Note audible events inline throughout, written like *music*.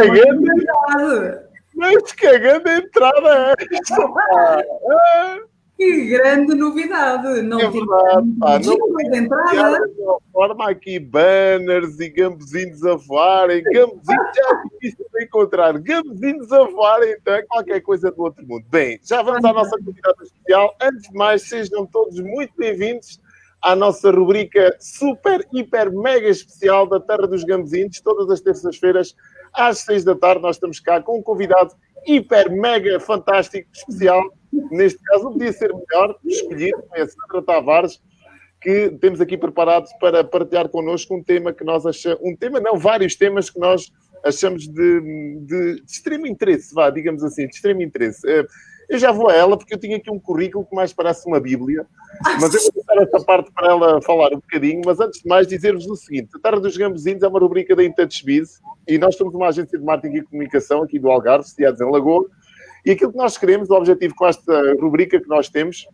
Cagando, mas cagando a entrada é esta, Que grande novidade! Não É verdade, pá, não entrada. forma aqui banners e gambezinhos a voarem, gambezinhos já é difícil de encontrar, gambezinhos a voarem, então é qualquer coisa do outro mundo. Bem, já vamos à nossa convidada especial. Antes de mais, sejam todos muito bem-vindos à nossa rubrica super, hiper, mega especial da Terra dos Gambezinhos. Todas as terças-feiras, às seis da tarde, nós estamos cá com um convidado hiper, mega, fantástico, especial. Neste caso, não podia ser melhor escolhido, é Sandra Tavares, que temos aqui preparados para partilhar connosco um tema que nós achamos, um tema, não, vários temas que nós achamos de, de, de extremo interesse, vá, digamos assim, de extremo interesse. Eu já vou a ela porque eu tinha aqui um currículo que mais parece uma bíblia, mas eu vou *laughs* deixar essa parte para ela falar um bocadinho, mas antes de mais dizer-vos o seguinte, a Tarde dos Gambezinhos é uma rubrica da InTouchBiz e nós somos uma agência de marketing e comunicação aqui do Algarve, sediados em Lagoa, e aquilo que nós queremos, o objetivo com esta rubrica que nós temos,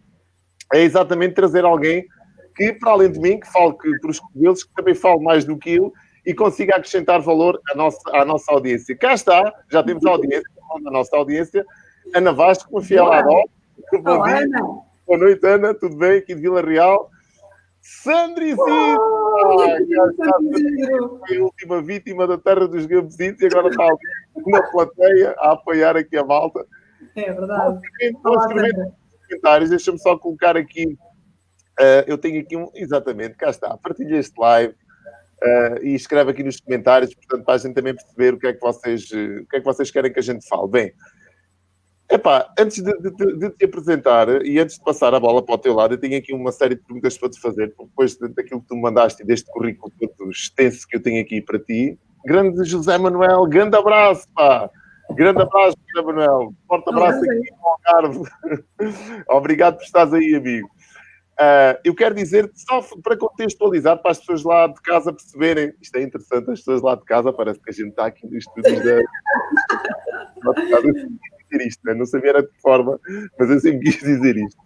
é exatamente trazer alguém que, para além de mim, que fale que, por os cogumelos, que também fale mais do que eu e consiga acrescentar valor à nossa, à nossa audiência. Cá está, já temos a audiência, a nossa audiência, Ana Vasco, uma fiel Olá. Adol. Bom dia, Ana. boa noite, Ana, tudo bem? Aqui de Vila Real. Sandra Isidro, foi a última vítima da terra dos gambezitos e agora está ali na plateia a apoiar aqui a malta. É verdade. Escrevendo Sandra. nos comentários, deixa-me só colocar aqui. eh, eu tenho aqui um. Exatamente, cá está. Partilha este live eh, e escreve aqui nos comentários, portanto, para a gente também perceber o que é que vocês, eh, o que é que vocês querem que a gente fale. Bem, epá, antes de, de- de- te apresentar e antes de passar a bola para o teu lado, eu tenho aqui uma série de perguntas para te fazer, depois de- daquilo que tu me mandaste e deste currículo todo extenso que eu tenho aqui para ti. Grande José Manuel, grande abraço, pá! Grande abraço, José Manuel. Forte abraço Olá, aqui no Algarve. *laughs* Obrigado por estares aí, amigo. Ah, eu quero dizer, só para contextualizar, para as pessoas lá de casa perceberem, isto é interessante, as pessoas lá de casa, parece que a gente está aqui nos estúdios da. *laughs* dizer isto, né? não sabia era de que forma, mas eu sempre *laughs* quis dizer isto.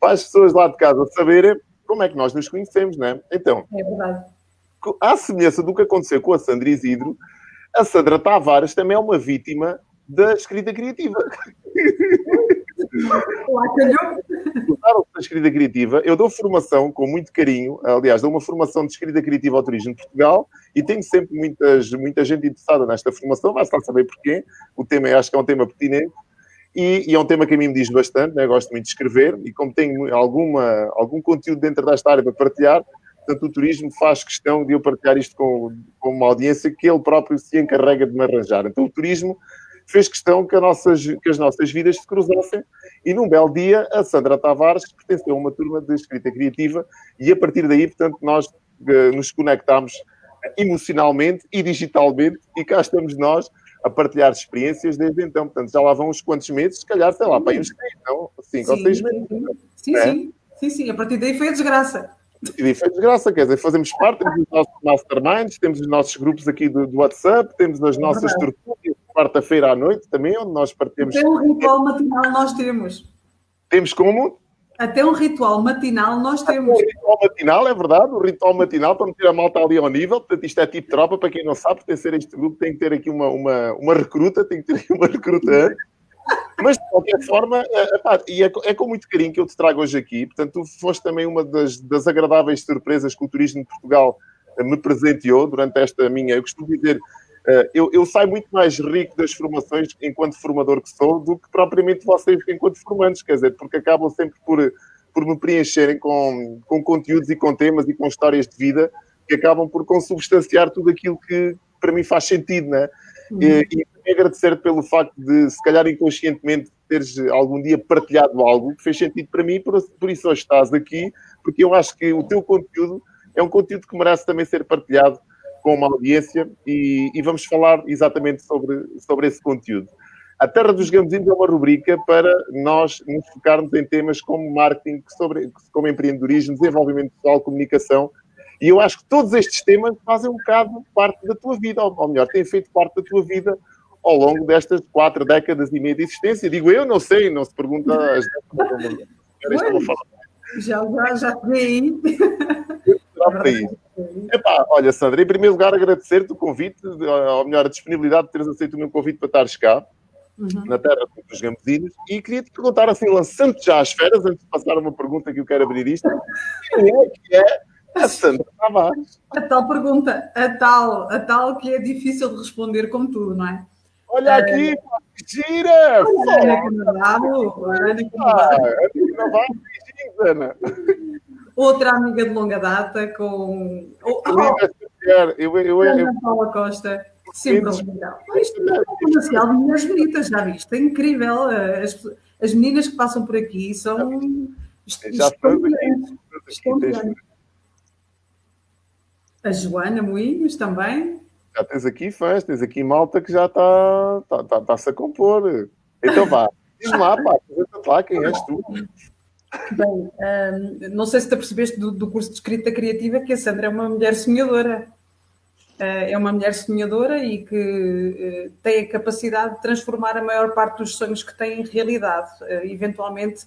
Para as pessoas lá de casa saberem como é que nós nos conhecemos, né? Então, É verdade. co- à semelhança do que aconteceu com a Sandra Isidro, a Sandra Tavares também é uma vítima da escrita criativa. *laughs* Lá da escrita criativa? Eu dou formação com muito carinho, aliás, dou uma formação de escrita criativa ao turismo de Portugal e tenho sempre muitas, muita gente interessada nesta formação, vai estar saber porquê. O tema, acho que é um tema pertinente e, e é um tema que a mim me diz bastante, né? Gosto muito de escrever e como tenho alguma, algum conteúdo dentro desta área para partilhar, portanto, o turismo faz questão de eu partilhar isto com, com uma audiência que ele próprio se encarrega de me arranjar. Então, o turismo fez questão que, nossas, que as nossas vidas se cruzassem e num belo dia a Sandra Tavares pertenceu a uma turma de escrita criativa e a partir daí, portanto, nós eh, nos conectámos emocionalmente e digitalmente e cá estamos nós a partilhar experiências desde então. Portanto, já lá vão uns quantos meses, se calhar, sei lá, para uns não? Cinco ou Sim, seis meses. Sim, É. sim. Sim, sim. A partir daí foi a desgraça. E foi desgraça, quer dizer, fazemos parte, temos os nossos masterminds, temos os nossos grupos aqui do, do WhatsApp, temos as nossas verdade. tertúlias, quarta-feira à noite também, onde nós partimos. Até um ritual matinal nós temos. Temos como? Até um ritual matinal nós temos. ritual matinal, é verdade, o ritual matinal para meter a malta ali ao nível, portanto isto é tipo tropa, para quem não sabe, pertencer a este grupo tem que ter aqui uma, uma, uma recruta, tem que ter aqui uma recruta. Mas, de qualquer forma, epá, e é, é com muito carinho que eu te trago hoje aqui. Portanto, tu foste também uma das, das agradáveis surpresas que o Turismo de Portugal eh, me presenteou durante esta minha. Eu costumo dizer, eh, eu, eu saio muito mais rico das formações enquanto formador que sou do que propriamente vocês enquanto formantes, quer dizer, porque acabam sempre por, por me preencherem com, com conteúdos e com temas e com histórias de vida que acabam por consubstanciar tudo aquilo que para mim faz sentido, não é? E, e também agradecer pelo facto de, se calhar inconscientemente, teres algum dia partilhado algo que fez sentido para mim, por, por isso hoje estás aqui, porque eu acho que o teu conteúdo é um conteúdo que merece também ser partilhado com uma audiência e, e vamos falar exatamente sobre, sobre esse conteúdo. A Terra dos Gambezinhos é uma rubrica para nós nos focarmos em temas como marketing, sobre, como empreendedorismo, desenvolvimento pessoal, comunicação, e eu acho que todos estes temas fazem um bocado parte da tua vida, ou, ou melhor, têm feito parte da tua vida ao longo destas quatro décadas e meia de existência. Digo eu, não sei, não se pergunta às *laughs* falar. Já, já, já aí. Isso. Epá, olha, Sandra, em primeiro lugar, agradecer-te o convite, ou melhor, a disponibilidade de teres aceito o meu convite para estares cá, uhum. na terra dos gambezinhos, e queria-te perguntar, assim, lançando já as feras, antes de passar uma pergunta que eu quero abrir isto, quem é que é a Sandra Tavares? A tal pergunta, a tal, a tal que é difícil de responder como tudo, não é? Olha aqui, uh, gira! Olha que bravo! Olha que bravo! Ana. Outra amiga de longa data com. Oh, eu, eu, eu, Ana Paula Costa. Sempre legal. Isto é um comercial de mulheres bonitas, já viste? É incrível. As, as meninas que passam por aqui são. Já A Joana Moinhos também. Já tens aqui fãs, tens aqui malta que já está tá, tá, tá, a compor. Então vá, diz lá, pá, apresenta-te lá quem és tu. Bem, um, não sei se te percebeste do, do, curso de escrita criativa que a Sandra é uma mulher sonhadora. Uh, é uma mulher sonhadora e que uh, tem a capacidade de transformar a maior parte dos sonhos que tem em realidade. Uh, eventualmente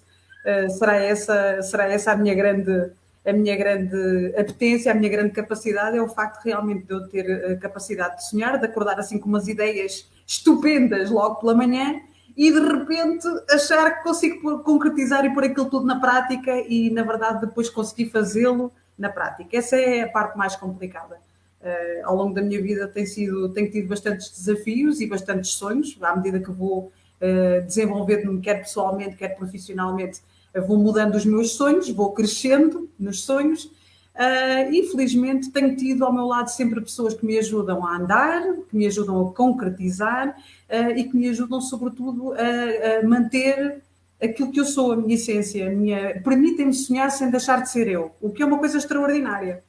será, essa, será essa a minha grande a minha grande apetência, a minha grande capacidade é o facto realmente de eu ter a capacidade de sonhar, de acordar assim com umas ideias estupendas logo pela manhã e de repente achar que consigo concretizar e pôr aquilo tudo na prática e, na verdade, depois conseguir fazê-lo na prática. Essa é a parte mais complicada. Uh, ao longo da minha vida tem sido, tenho tido bastantes desafios e bastantes sonhos, à medida que vou uh, desenvolvendo-me, quer pessoalmente, quer profissionalmente, uh, vou mudando os meus sonhos, vou crescendo nos sonhos Uh, e felizmente tenho tido ao meu lado sempre pessoas que me ajudam a andar, que me ajudam a concretizar uh, e que me ajudam, sobretudo, a, a, manter aquilo que eu sou, a minha essência, minha... permitem-me sonhar sem deixar de ser eu, o que é uma coisa extraordinária.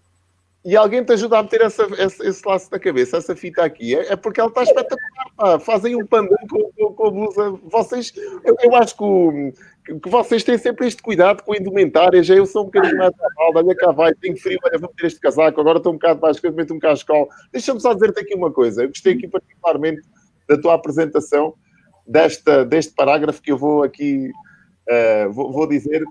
E alguém te ajuda a meter essa, esse, esse, laço na cabeça, essa fita aqui. É, é porque ela está espetacular. Pá. Fazem um pandan com, com, com, a blusa. Vocês, eu, eu acho que o, que vocês têm sempre este cuidado com a indumentária. Já eu sou um bocadinho mais abalda, olha cá vai, tenho frio, olha, vou meter este casaco, agora estou um bocado baixo, que meto um cascal. Deixa-me só dizer-te aqui uma coisa. Eu gostei aqui particularmente da tua apresentação desta, deste parágrafo que eu vou aqui uh, vou, vou dizer.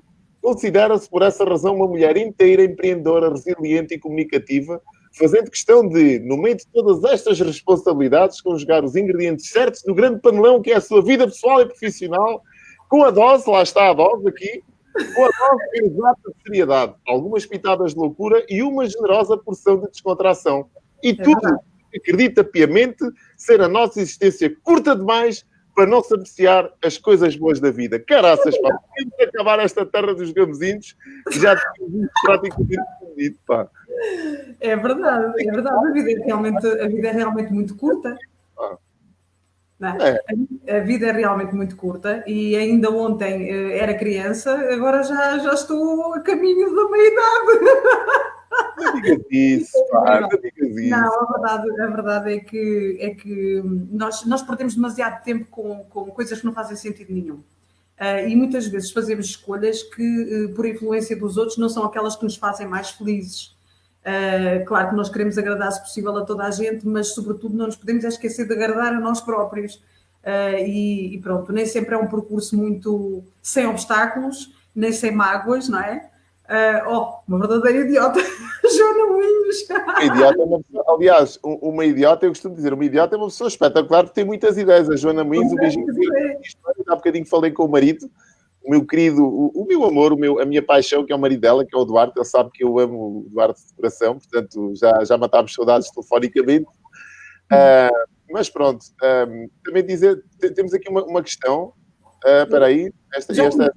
Considera-se, por essa razão, uma mulher inteira, empreendedora, resiliente e comunicativa, fazendo questão de, no meio de todas estas responsabilidades, conjugar os ingredientes certos do grande panelão que é a sua vida pessoal e profissional com a dose, lá está a dose aqui, com a dose exata de seriedade, algumas pitadas de loucura e uma generosa porção de descontração. E é tudo acredita piamente ser a nossa existência curta demais para não se apreciar as coisas boas da vida. Caraças, pá, temos de acabar esta terra dos gamezinhos que já praticamente perdido, pá. É verdade, é verdade. A vida é realmente, a vida é realmente muito curta. É? A, a, vida é realmente muito curta e ainda ontem uh, era criança, agora já, já estou a caminho da meia-idade. *laughs* Não digas isso, *laughs* pá, não digas isso. Não, a verdade, a verdade é, que, é que nós, nós perdemos demasiado tempo com, com coisas que não fazem sentido nenhum. Uh, e muitas vezes fazemos escolhas que, uh, por influência dos outros, não são aquelas que nos fazem mais felizes. Uh, claro que nós queremos agradar, se possível, a toda a gente, mas, sobretudo, não nos podemos esquecer de agradar a nós próprios. Uh, e, e, pronto, nem sempre é um percurso muito sem obstáculos, nem sem mágoas, não é? Uh, oh, uma verdadeira idiota, *laughs* Joana Moinhos. idiota é uma pessoa, aliás, uma idiota, eu costumo dizer, uma idiota é uma pessoa espetacular que tem muitas ideias. A Joana Moinhos, um beijinho. Há bocadinho falei com o marido o meu querido, o, o, meu amor, o meu, a minha paixão, que é o marido dela, que é o Duarte, ele sabe que eu amo o Duarte de coração, portanto já, já matámos saudades telefonicamente. Uh, mas pronto, um, também dizer, temos aqui uma, uma questão, uh, espera aí, esta, já esta,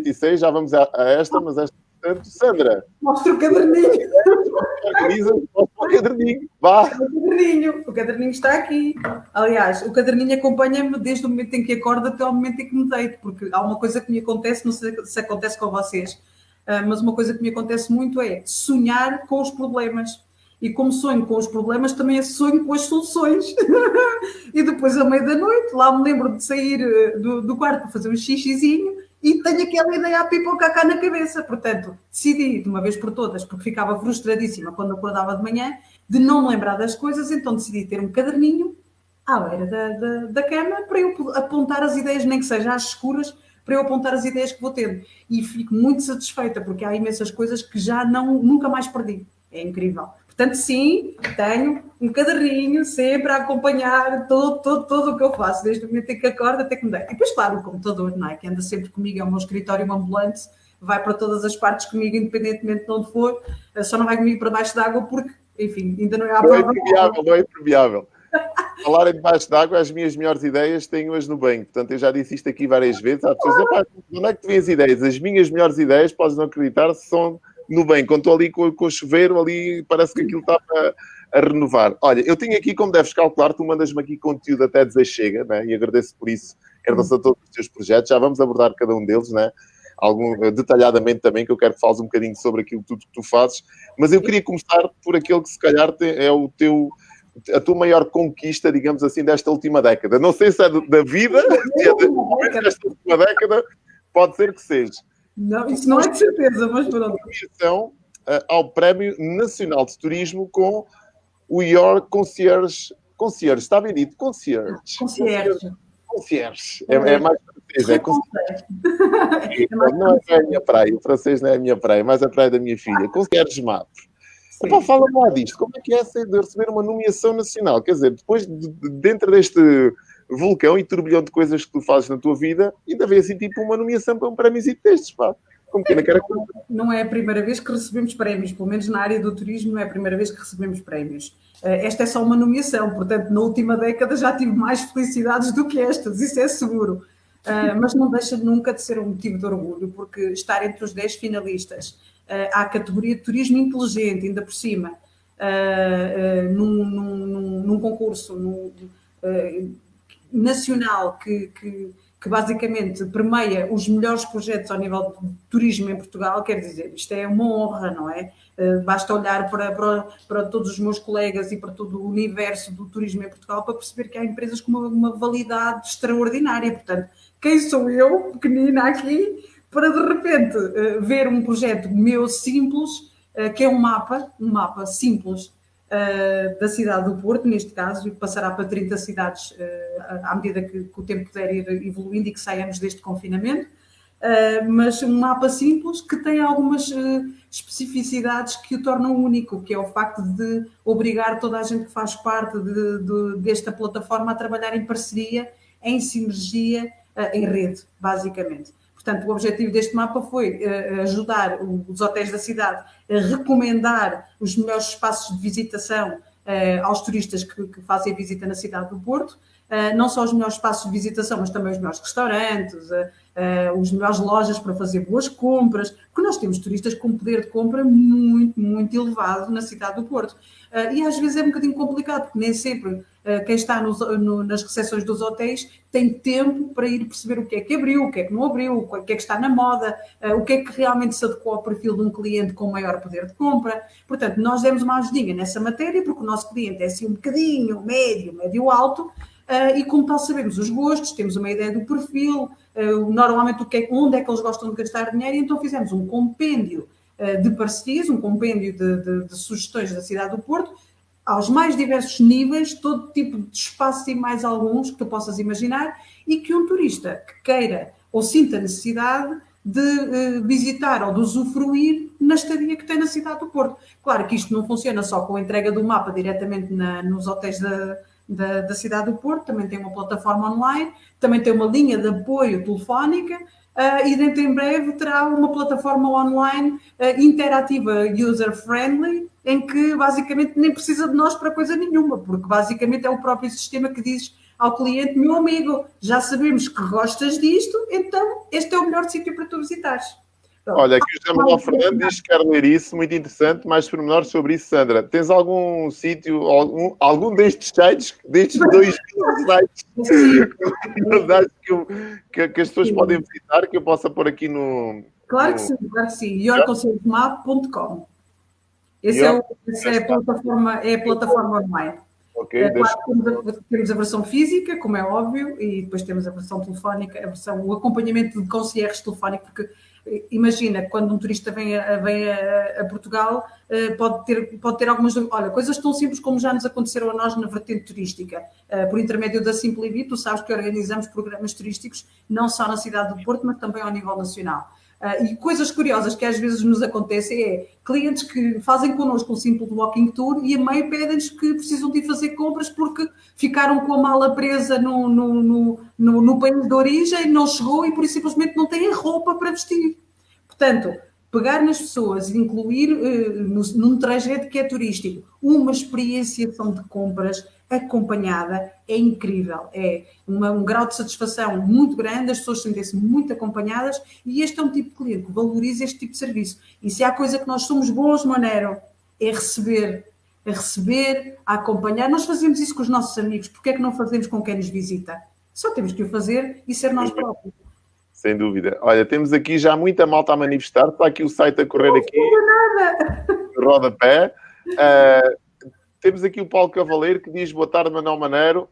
26, já vamos a, a esta, mas esta Portanto, Sandra. Mostra o caderninho. Mostra o caderninho. Vá. O caderninho. O caderninho está aqui. Aliás, o caderninho acompanha-me desde o momento em que acordo até o momento em que me deito, porque há uma coisa que me acontece, não sei se acontece com vocês, ah, mas uma coisa que me acontece muito é sonhar com os problemas. E como sonho com os problemas, também sonho com as soluções. *laughs* e depois, à meia da noite, lá me lembro de sair ah, do, do quarto para fazer um xixizinho e tenho aquela ideia a pipocar cá na cabeça. Portanto, decidi de uma vez por todas, porque ficava frustradíssima quando acordava de manhã, de não me lembrar das coisas, então decidi ter um caderninho à beira da, da, da cama para eu apontar as ideias, nem que seja às escuras, para eu apontar as ideias que vou tendo. E fico muito satisfeita, porque há imensas coisas que já não, nunca mais perdi. É incrível. Portanto, sim, tenho um caderninho sempre a acompanhar todo, todo, todo o que eu faço, desde o momento em que acordo até que me dei. E depois, claro, o computador, não é? Que anda sempre comigo, é o meu escritório ambulante, vai para todas as partes comigo, independentemente de onde for, eh, só não vai comigo para baixo d'água porque, enfim, ainda não é à prova. Não é impermeável, não é impermeável. Falar em debaixo d'água, as minhas melhores ideias tenho-as no banho. Portanto, eu já disse isto aqui várias vezes. Há pessoas, onde é que tu vês ideias? As minhas melhores ideias, podes não acreditar, são no bem. Quando estou ali com, com o chuveiro, ali parece que aquilo está a, a, renovar. Olha, eu tenho aqui, como deves calcular, tu mandas-me aqui conteúdo até dizer chega, né? e agradeço por isso em relação a todos os teus projetos. Já vamos abordar cada um deles, né? Algum, detalhadamente também, que eu quero que fales um bocadinho sobre aquilo tudo que tu fazes. Mas eu queria começar por aquele que se calhar é o teu a tua maior conquista, digamos assim, desta última década. Não sei se é da vida, se é desta última década, pode ser que seja. Não, isso não é de certeza, mas pronto. Uh, ao Prémio Nacional de Turismo com o Your Concierge. Concierge, está bem dito? Concierge. Concierge. Concierge. É, é mais francês, é concierge. não é a minha praia, o francês não é a minha praia, mas a praia da minha filha. Concierge Matos. Epá, fala lá disto. Como é que é de receber uma nomeação nacional? Quer dizer, depois, de, de, dentro deste vulcão e turbilhão de coisas que tu fazes na tua vida, ainda vem assim tipo uma nomeação para um prémio destes, pá. Como que não, não é a primeira vez que recebemos prémios, pelo menos na área do turismo não é a primeira vez que recebemos prémios. Eh, esta é só uma nomeação, portanto, na última década já tive mais felicidades do que estas, isso é seguro. Uh, mas não deixa nunca de ser um motivo de orgulho, porque estar entre os 10 finalistas uh, à categoria de turismo inteligente, ainda por cima, num, num, num, concurso num, nacional que, que, que, basicamente permeia os melhores projetos ao nível de turismo em Portugal, quer dizer, isto é uma honra, não é? Uh, basta olhar para, para, para, todos os meus colegas e para todo o universo do turismo em Portugal para perceber que há empresas com uma, uma validade extraordinária. Portanto, quem sou eu, pequenina aqui, para de repente uh, ver um projeto meu simples, uh, que é um mapa, um mapa simples uh, da cidade do Porto, neste caso, e passará para 30 cidades uh, à medida que, que, o tempo puder ir evoluindo e que saiamos deste confinamento. Uh, mas um mapa simples que tem algumas especificidades que o tornam único, que é o facto de obrigar toda a gente que faz parte de, de, desta plataforma a trabalhar em parceria, em sinergia, em rede, basicamente. Portanto, o objetivo deste mapa foi uh, ajudar os hotéis da cidade a recomendar os melhores espaços de visitação uh, aos turistas que, fazem visita na cidade do Porto. Uh, não só os melhores espaços de visitação, mas também os melhores restaurantes, as melhores lojas para fazer boas compras, porque nós temos turistas com poder de compra muito, muito elevado na cidade do Porto. e às vezes é um bocadinho complicado, porque nem sempre eh, quem está nos, no, nas recepções dos hotéis tem tempo para ir perceber o que é que abriu, o que é que não abriu, o que é que está na moda, eh, o que é que realmente se adequou ao perfil de um cliente com maior poder de compra. Portanto, nós demos uma ajudinha nessa matéria, porque o nosso cliente é assim um bocadinho médio, médio alto, Uh, e como tal sabemos os gostos, temos uma ideia do perfil, uh, normalmente o que é, onde é que eles gostam de gastar dinheiro, e então fizemos um compêndio uh, de parcerias, um compêndio de, de, de, sugestões da cidade do Porto, aos mais diversos níveis, todo tipo de espaços e mais alguns que tu possas imaginar, e que um turista que queira ou sinta necessidade de uh, visitar ou de usufruir na estadia que tem na cidade do Porto. Claro que isto não funciona só com a entrega do mapa diretamente na, nos hotéis da, da, da, cidade do Porto, também tem uma plataforma online, também tem uma linha de apoio telefónica uh, e dentro em breve terá uma plataforma online uh, interativa user-friendly, em que basicamente nem precisa de nós para coisa nenhuma, porque basicamente é o próprio sistema que diz ao cliente, meu amigo, já sabemos que gostas disto, então este é o melhor sítio para tu visitares. Olha, aqui o José Manuel Fernandes diz que quer ler isso, muito interessante, mais pormenores sobre isso, Sandra. Tens algum sítio, algum, algum destes sites, destes dois *laughs* sites, que, que, as pessoas podem visitar, que eu possa pôr aqui no... Claro que sim, claro que sim, yorconselhosmap.com esse é, essa é a plataforma, é a plataforma online. Okay, é, claro, temos, a, temos, a, versão física, como é óbvio, e depois temos a versão telefónica, a versão, o acompanhamento de concierge telefónico, porque imagina, quando um turista vem a, vem a, a, Portugal, eh, pode ter, pode ter algumas. Olha, coisas tão simples como já nos aconteceram a nós na vertente turística. Eh, por intermédio da Simplivi, tu sabes que organizamos programas turísticos não só na cidade do Porto, mas também ao nível nacional. Uh, e coisas curiosas que às vezes nos acontecem é clientes que fazem connosco um simples walking tour e a meio pedem-nos que precisam de fazer compras porque ficaram com a mala presa no, no, no, no, país de origem, não chegou e por isso simplesmente não têm roupa para vestir. Portanto, pegar nas pessoas e incluir uh, no, num trajeto que é turístico uma experienciação de compras acompanhada é incrível. É uma, um grau de satisfação muito grande, as pessoas sentem-se muito acompanhadas e este é um tipo de cliente que valoriza este tipo de serviço. E se há coisa que nós somos bons, Manero, é receber, é receber, a acompanhar. Nós fazemos isso com os nossos amigos, porque é que não fazemos com quem nos visita? Só temos que o fazer e ser nós próprios. Sem dúvida. Olha, temos aqui já muita malta a manifestar. Está aqui o site a correr não aqui. Não nada. Rodapé. Uh, temos aqui o Paulo Cavaleiro que diz boa tarde, Manuel Maneiro.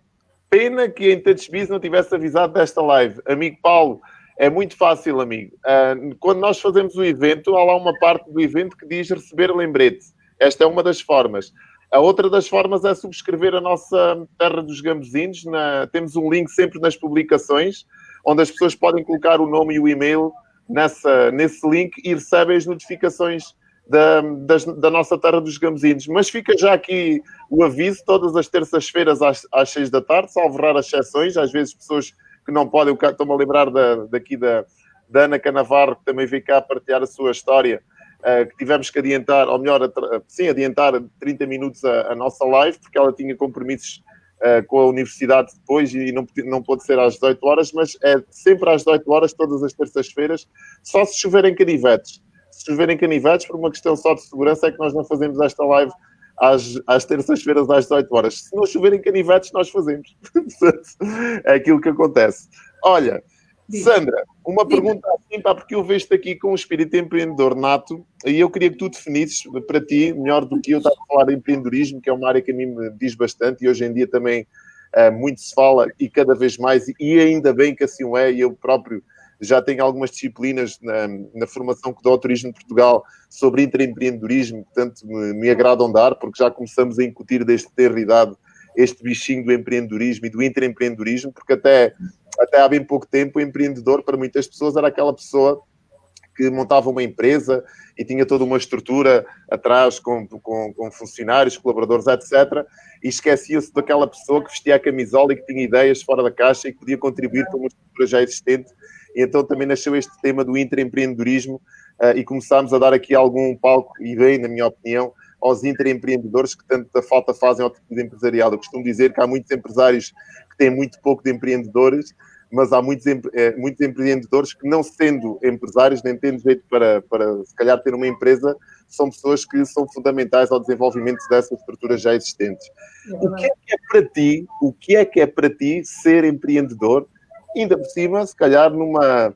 Pena que em Touchbiz não tivesse avisado desta live. Amigo Paulo, é muito fácil, amigo. Uh, quando nós fazemos o evento, há lá uma parte do evento que diz receber lembrete. Esta é uma das formas. A outra das formas é subscrever a nossa Terra dos Gambuzinos. Na... Temos um link sempre nas publicações, onde as pessoas podem colocar o nome e o e-mail nessa, nesse link e recebem as notificações da, das, da nossa terra dos Gamezinhos. Mas fica já aqui o aviso, todas as terças-feiras às, às seis da tarde, salvo raras exceções, às vezes pessoas que não podem, estou-me a lembrar da, daqui da, da Ana Canavarro, que também veio cá partilhar a sua história, uh, que tivemos que adiantar, ou melhor, sim, adiantar 30 minutos a, a nossa live, porque ela tinha compromissos uh, com a universidade depois e não, não pode ser às 18 horas, mas é sempre às 18 horas, todas as terças-feiras, só se choverem canivetes se choverem canivetes, por uma questão só de segurança, é que nós não fazemos esta live às, às terças-feiras às 18 horas. Se não choverem canivetes, nós fazemos. *laughs* é aquilo que acontece. Olha, Sandra, uma pergunta assim, pá, porque eu vejo-te aqui com um espírito empreendedor nato e eu queria que tu definisses para ti, melhor do que eu, estar a falar de empreendedorismo, que é uma área que a mim me diz bastante e hoje em dia também uh, muito se fala e cada vez mais, e ainda bem que assim é, e eu próprio já tenho algumas disciplinas na, na formação que dou ao Turismo de Portugal sobre intraempreendedorismo, portanto me, me agradam dar, porque já começamos a incutir desde ter idade este bichinho do empreendedorismo e do intraempreendedorismo, porque até, até há bem pouco tempo o empreendedor para muitas pessoas era aquela pessoa que montava uma empresa e tinha toda uma estrutura atrás com, com, com funcionários, colaboradores, etc. E esquecia-se daquela pessoa que vestia a camisola e que tinha ideias fora da caixa e que podia contribuir para uma estrutura já existente então também nasceu este tema do intraempreendedorismo uh, e começámos a dar aqui algum palco, e bem, na minha opinião, aos intraempreendedores que tanta falta fazem ao tecido empresarial. Eu costumo dizer que há muitos empresários que têm muito pouco de empreendedores, mas há muitos, eh, muitos empreendedores que, não sendo empresários, nem tendo jeito para, para, se calhar, ter uma empresa, são pessoas que são fundamentais ao desenvolvimento dessas estruturas já existentes. É o que é que é para ti, o que é que é para ti ser empreendedor ainda por cima, se calhar numa.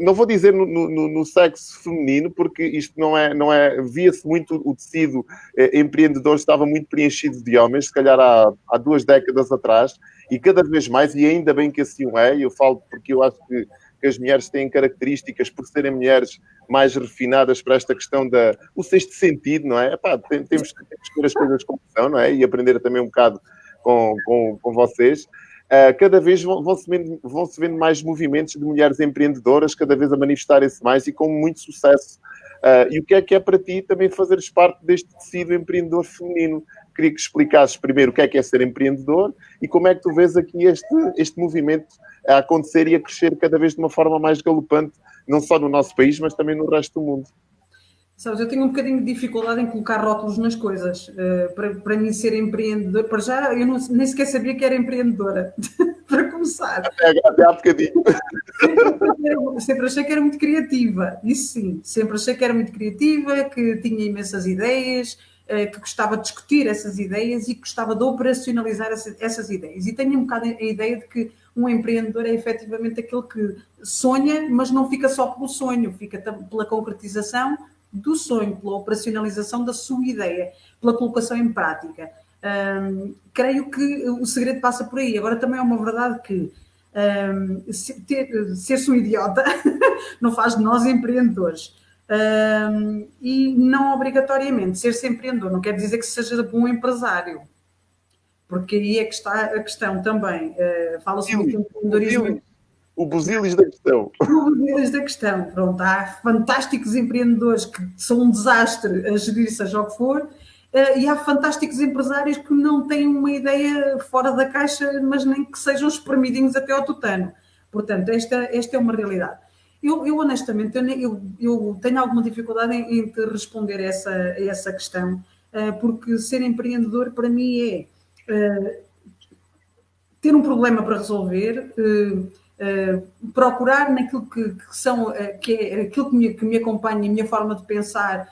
Não vou dizer no, no, no sexo feminino, porque isto não é. Não é Via-se muito o tecido eh, empreendedor, estava muito preenchido de homens, se calhar há, há duas décadas atrás, e cada vez mais, e ainda bem que assim é, eu falo porque eu acho que, que as mulheres têm características, por serem mulheres mais refinadas para esta questão da o sexto sentido, não é? Epá, temos, temos que ver as coisas como são, não é? E aprender também um bocado com, com, com vocês. Uh, cada vez vão, vão, se vendo, vão vendo mais movimentos de mulheres empreendedoras, cada vez a manifestarem-se mais e com muito sucesso. Uh, e o que é que é para ti também fazeres parte deste tecido empreendedor feminino? Queria que explicasses primeiro o que é que é ser empreendedor e como é que tu vês aqui este, este movimento a acontecer e a crescer cada vez de uma forma mais galopante, não só no nosso país, mas também no resto do mundo. Sabes, eu tenho um bocadinho de dificuldade em colocar rótulos nas coisas. Uh, para, para mim, ser empreendedor, para já, eu não, nem sequer sabia que era empreendedora, *laughs* para começar. Até há bocadinho. Sempre, sempre achei que era muito criativa, isso sim. Sempre achei que era muito criativa, que tinha imensas ideias, uh, que gostava de discutir essas ideias e que gostava de operacionalizar essa, essas ideias. E tenho um bocado a ideia de que um empreendedor é efetivamente aquele que sonha, mas não fica só pelo sonho, fica pela concretização do sonho, pela operacionalização da sua ideia, pela colocação em prática. Um, creio que o segredo passa por aí. Agora, também é uma verdade que um, ser-se um idiota *laughs* não faz de nós empreendedores. Um, e não obrigatoriamente ser-se empreendedor não quer dizer que seja bom empresário. Porque aí é que está a questão também. Uh, Fala-se muito de empreendedorismo. O busilis da questão. O busilis da questão. Pronto, há fantásticos empreendedores que são um desastre a gerir, seja o que for, eh, e há fantásticos empresários que não têm uma ideia fora da caixa, mas nem que sejam espremidinhos até ao tutano. Portanto, esta, esta é uma realidade. Eu, eu honestamente, eu, eu, tenho alguma dificuldade em, em responder essa, a essa questão, eh, porque ser empreendedor para mim é eh, ter um problema para resolver, procurar naquilo que, que são, que é aquilo que me, que me acompanha, a minha forma de pensar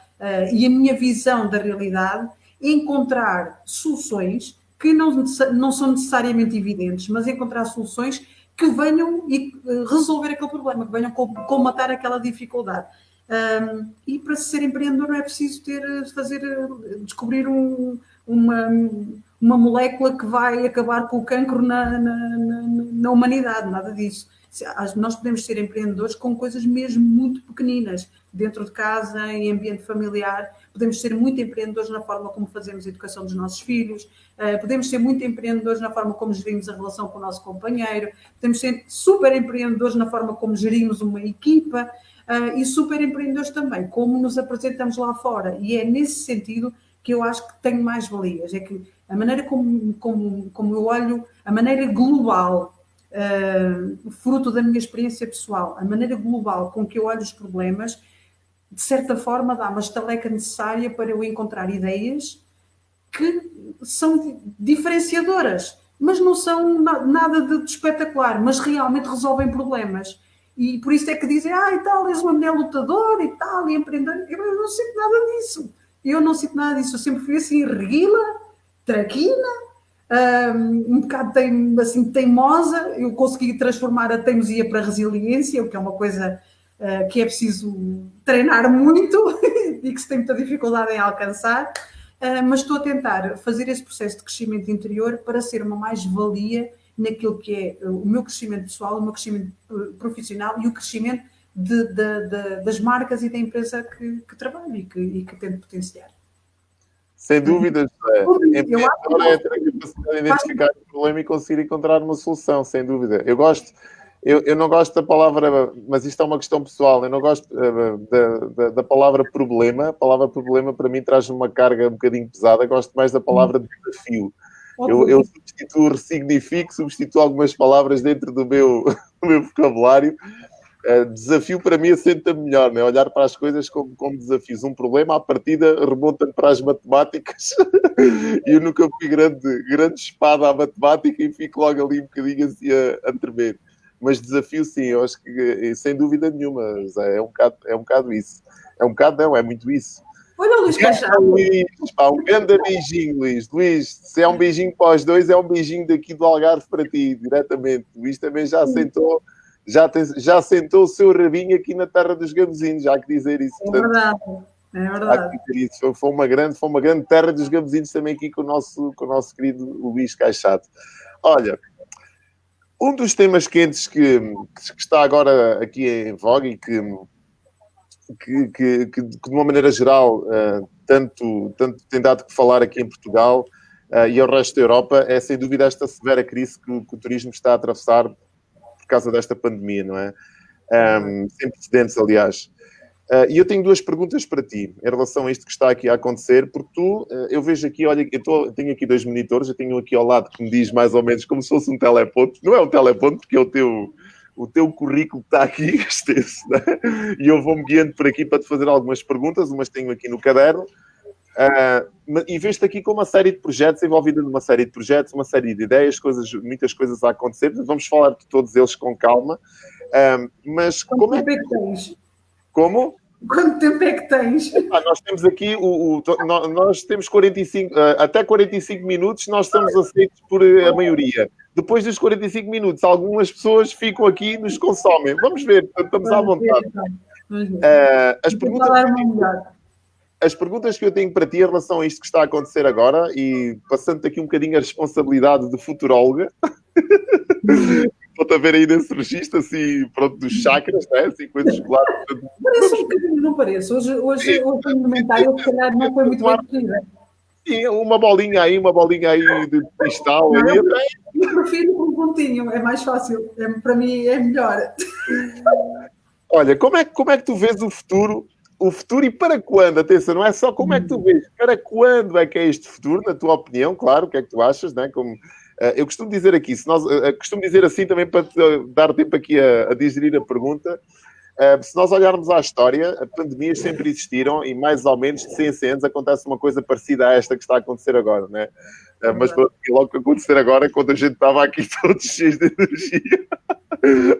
e a minha visão da realidade, encontrar soluções que não, não são necessariamente evidentes, mas encontrar soluções que venham e eh, resolver aquele problema, que venham combatar aquela dificuldade. Um, e para ser empreendedor não é preciso ter, eh, fazer, eh, descobrir um, uma, uma molécula que vai acabar com o cancro na, na, na, na humanidade, nada disso. Nós podemos ser empreendedores com coisas mesmo muito pequeninas, dentro de casa, em ambiente familiar. Podemos ser muito empreendedores na forma como fazemos a educação dos nossos filhos, uh, podemos ser muito empreendedores na forma como gerimos a relação com o nosso companheiro, podemos ser super empreendedores na forma como gerimos uma equipa uh, e super empreendedores também, como nos apresentamos lá fora. E é nesse sentido que eu acho que tenho mais valias, é que a maneira como, como, como eu olho, a maneira global uh, fruto da minha experiência pessoal, a maneira global com que eu olho os problemas, de certa forma dá uma estaleca necessária para eu encontrar ideias que são diferenciadoras, mas não são nada de, espetacular, mas realmente resolvem problemas. E por isso é que dizem, ah, e tal, és uma mulher lutadora e tal, e empreendedora. Eu não sinto nada disso. Eu não sinto nada disso. Eu sempre fui assim, reguila, traquina, um bocado teim, assim, teimosa, eu consegui transformar a teimosia para a resiliência, o que é uma coisa uh, que é preciso treinar muito *laughs* e que se tem muita dificuldade em alcançar, uh, mas estou a tentar fazer esse processo de crescimento interior para ser uma mais-valia naquilo que é o meu crescimento pessoal, o meu crescimento profissional e o crescimento de, de, de, das marcas e da empresa que, que trabalho e que, e que tento potenciar. Sem dúvida, José. Empreendedor é ter a capacidade de identificar o problema e conseguir encontrar uma solução, sem dúvida. Eu gosto, eu, eu não gosto da palavra, mas isto é uma questão pessoal, eu não gosto uh, da, da, da, palavra problema. A palavra problema para mim traz uma carga um bocadinho pesada, gosto mais da palavra desafio. Eu, eu substituo, ressignifico, substituo algumas palavras dentro do meu, *laughs* do meu vocabulário Uh, desafio para mim assenta melhor, né? olhar para as coisas como, como desafios. Um problema, à partida, remonta para as matemáticas e *laughs* eu nunca fui grande, grande espada à matemática e fico logo ali um bocadinho assim a, a tremer. Mas desafio, sim, eu acho que eh, sem dúvida nenhuma, é um bocado, é um bocado isso. É um bocado, não, é muito isso. Olha, Luís Cachado. Luís, pá, um grande beijinho, Luís. Luís, se é um beijinho para os dois, é um beijinho daqui do Algarve para ti, diretamente. Luís também já sentou já, tem, já sentou o seu rabinho aqui na terra dos gamozinhos, já há que dizer isso. É verdade, é verdade. Isso. Foi, uma grande, foi uma grande terra dos gamozinhos também aqui com o nosso, com o nosso querido Luís Caixato. Olha, um dos temas quentes que, que está agora aqui em voga e que, que, que, que de uma maneira geral, uh, tanto, tanto tem dado que falar aqui em Portugal uh, e ao resto da Europa, é sem dúvida esta severa crise que, que o turismo está a atravessar por causa desta pandemia, não é? Um, sem precedentes, aliás. Uh, e eu tenho duas perguntas para ti em relação a isto que está aqui a acontecer, porque tu, uh, eu vejo aqui, olha, eu, tô, eu tenho aqui dois monitores, eu tenho aqui ao lado que me diz mais ou menos como se fosse um teleponto. Não é um teleponto, porque é o teu, o teu currículo que está aqui *laughs* extenso, né? e eu vou-me guiando por aqui para te fazer algumas perguntas, umas tenho aqui no caderno, Uh, e vejo-te aqui com uma série de projetos, envolvida numa série de projetos, uma série de ideias, coisas, muitas coisas a acontecer. Vamos falar de todos eles com calma. Uh, mas Quanto como é que tens? Como? Quanto tempo é que tens? Ah, nós temos aqui o, o, nós temos 45 uh, ah, até 45 minutos nós estamos aceitos por a maioria. Depois dos 45 minutos, algumas pessoas ficam aqui e nos consomem. Vamos ver, estamos à vontade. Uh, as perguntas as perguntas que eu tenho para ti em relação a isto que está a acontecer agora, e passando aqui um bocadinho a responsabilidade de futuróloga, *laughs* a ver aí nesse registro, assim, pronto, dos chakras, né? assim, coisas chocolates. Parece um bocadinho, não parece? Hoje, hoje, hoje o comentário, se calhar, não foi muito bem Sim, uma bolinha aí, uma bolinha aí de cristal. Aí, prefiro um pontinho, é mais fácil. É, para mim é melhor. Olha, como é, como é que tu vês o futuro? O futuro e para quando? Atenção, não é só como é que tu vês, para quando é que é este futuro, na tua opinião, claro, o que é que tu achas, né? Como, uh, eu costumo dizer aqui, se nós, uh, costumo dizer assim também para te, uh, dar tempo aqui a, a digerir a pergunta, se nós olharmos à história, pandemias sempre existiram e mais ou menos de 100 em 100 anos acontece uma coisa parecida a esta que está a acontecer agora, né? Mas pronto, logo que acontecer agora, quando a gente estava aqui *laughs* todos cheios de energia,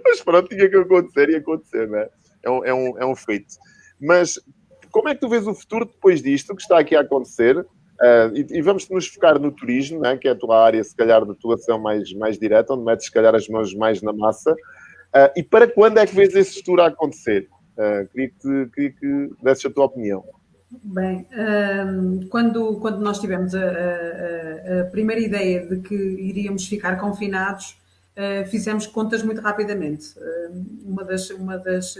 mas pronto, tinha que acontecer e acontecer, né? É um, é, um, é um feito. Mas como é que tu vês o futuro depois disto que está aqui a acontecer? Uh, e, e, vamos nos focar no turismo, né, que é a tua área, se calhar, de atuação mais, mais direta, onde metes, se calhar, as mãos mais na massa. Uh, e para quando é que vês esse futuro a acontecer? Uh, queria, que, queria que desses a tua opinião. Bem, um, quando, quando nós tivemos a, a, a, primeira ideia de que iríamos ficar confinados, fizemos contas muito rapidamente. Uh, uma das, uma das,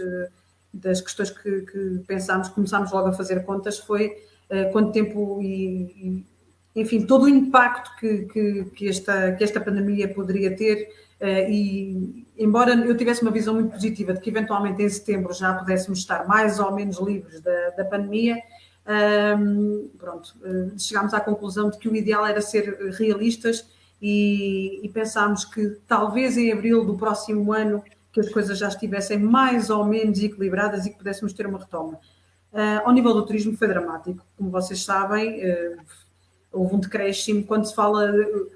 das questões que, que, pensámos, começámos logo a fazer contas, foi quanto tempo e, e, enfim, todo o impacto que, que, que, esta, que esta pandemia poderia ter Uh, e embora eu tivesse uma visão muito positiva de que eventualmente em setembro já pudéssemos estar mais ou menos livres da, da pandemia, ehm, pronto, uh, chegámos à conclusão de que o ideal era ser realistas e, e pensámos que talvez em abril do próximo ano que as coisas já estivessem mais ou menos equilibradas e que pudéssemos ter uma retoma. Uh, ao nível do turismo foi dramático, como vocês sabem, houve um decréscimo, quando se fala,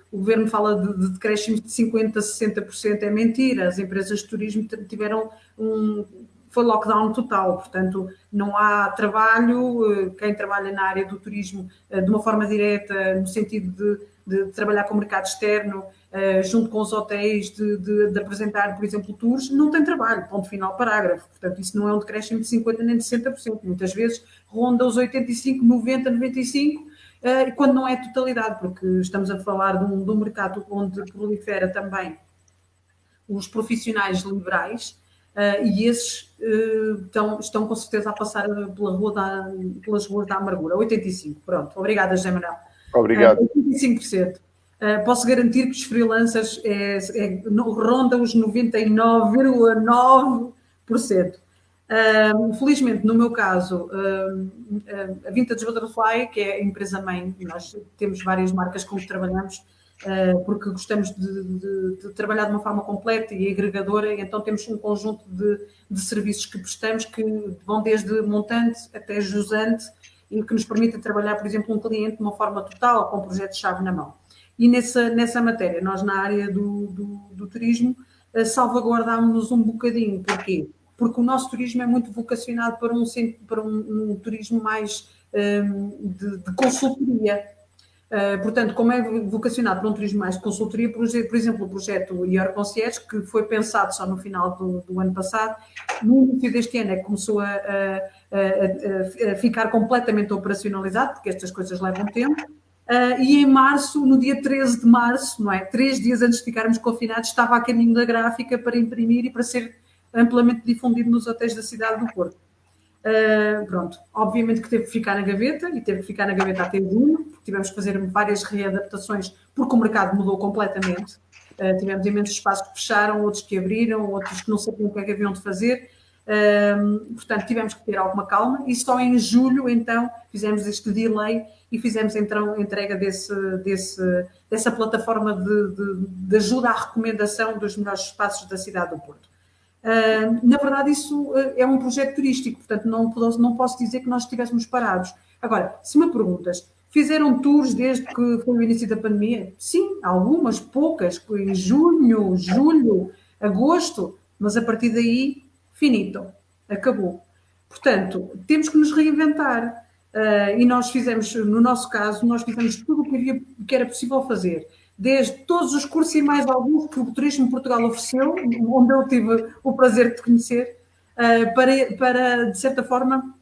o governo fala de, de decréscimos de 50%, 60%, é mentira, as empresas de turismo tiveram um, foi lockdown total, portanto não há trabalho, eh, quem trabalha na área do turismo de uma forma direta, no sentido de, de trabalhar com o mercado externo, eh, junto com os hotéis, de, de, de, apresentar, por exemplo, tours, não tem trabalho, ponto final, parágrafo. Portanto, isso não é um decréscimo de 50% nem de 60%, muitas vezes ronda os 85%, 90%, 95%, uh, quando não é totalidade, porque estamos a falar de um, de um mercado onde prolifera também os profissionais liberais, uh, e esses uh, estão, estão com certeza a passar pela rua da, pelas ruas da amargura. 85%, pronto. Obrigada, José Manuel. Obrigado. Uh, 85%. Uh, posso garantir que os freelancers é, é, rondam os 99,9%. Um, felizmente, no meu caso, um, a Vintage Butterfly, que é a empresa mãe, nós temos várias marcas com que trabalhamos, uh, porque gostamos de, de, de, trabalhar de uma forma completa e agregadora, e então temos um conjunto de, de serviços que prestamos que vão desde montante até jusante e que nos permitem trabalhar, por exemplo, um cliente de uma forma total, com projetos-chave na mão. E nessa, nessa matéria, nós na área do, do, do turismo, uh, salvaguardámos-nos um bocadinho. Porquê? porque o nosso turismo é muito vocacionado para um, para um, um turismo mais um, de, de, consultoria. Uh, portanto, como é vocacionado para um turismo mais de consultoria, por, por exemplo, o projeto Your Concierge, que foi pensado só no final do, do ano passado, no início deste ano é que começou a, a, a, a, ficar completamente operacionalizado, porque estas coisas levam tempo, uh, e em março, no dia 13 de março, não é? Três dias antes de ficarmos confinados, estava a caminho da gráfica para imprimir e para ser amplamente difundido nos hotéis da cidade do Porto. Uh, pronto, obviamente que teve que ficar na gaveta e teve que ficar na gaveta até junho, porque tivemos que fazer várias readaptações, porque o mercado mudou completamente. Uh, tivemos imensos espaços que fecharam, outros que abriram, outros que não sabiam o que é que haviam de fazer. Uh, portanto, tivemos que ter alguma calma e só em julho, então, fizemos este delay e fizemos então entrega desse, desse, dessa plataforma de, de, de ajuda à recomendação dos melhores espaços da cidade do Porto. Uh, na verdade, isso uh, é um projeto turístico, portanto, não, não posso dizer que nós estivéssemos parados. Agora, se me perguntas, fizeram tours desde que foi o início da pandemia? Sim, algumas, poucas, em junho, julho, agosto, mas a partir daí, finito, acabou. Portanto, temos que nos reinventar. Uh, e nós fizemos, no nosso caso, nós fizemos tudo o que, havia, que era possível fazer. Desde todos os cursos e mais alguns que o Turismo Portugal ofereceu, onde eu tive o prazer de conhecer, eh, para, para de certa forma,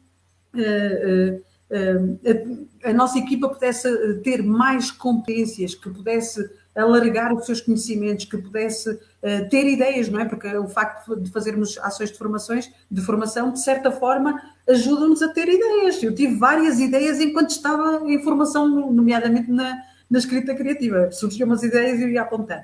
eh, eh, a, nossa equipa pudesse ter mais competências, que pudesse alargar os seus conhecimentos, que pudesse ter ideias, não é? Porque o facto de fazermos ações de formações, de formação, de certa forma, ajuda-nos a ter ideias. Eu tive várias ideias enquanto estava em formação, nomeadamente na, na escrita criativa. Surgiam umas ideias e eu ia apontando.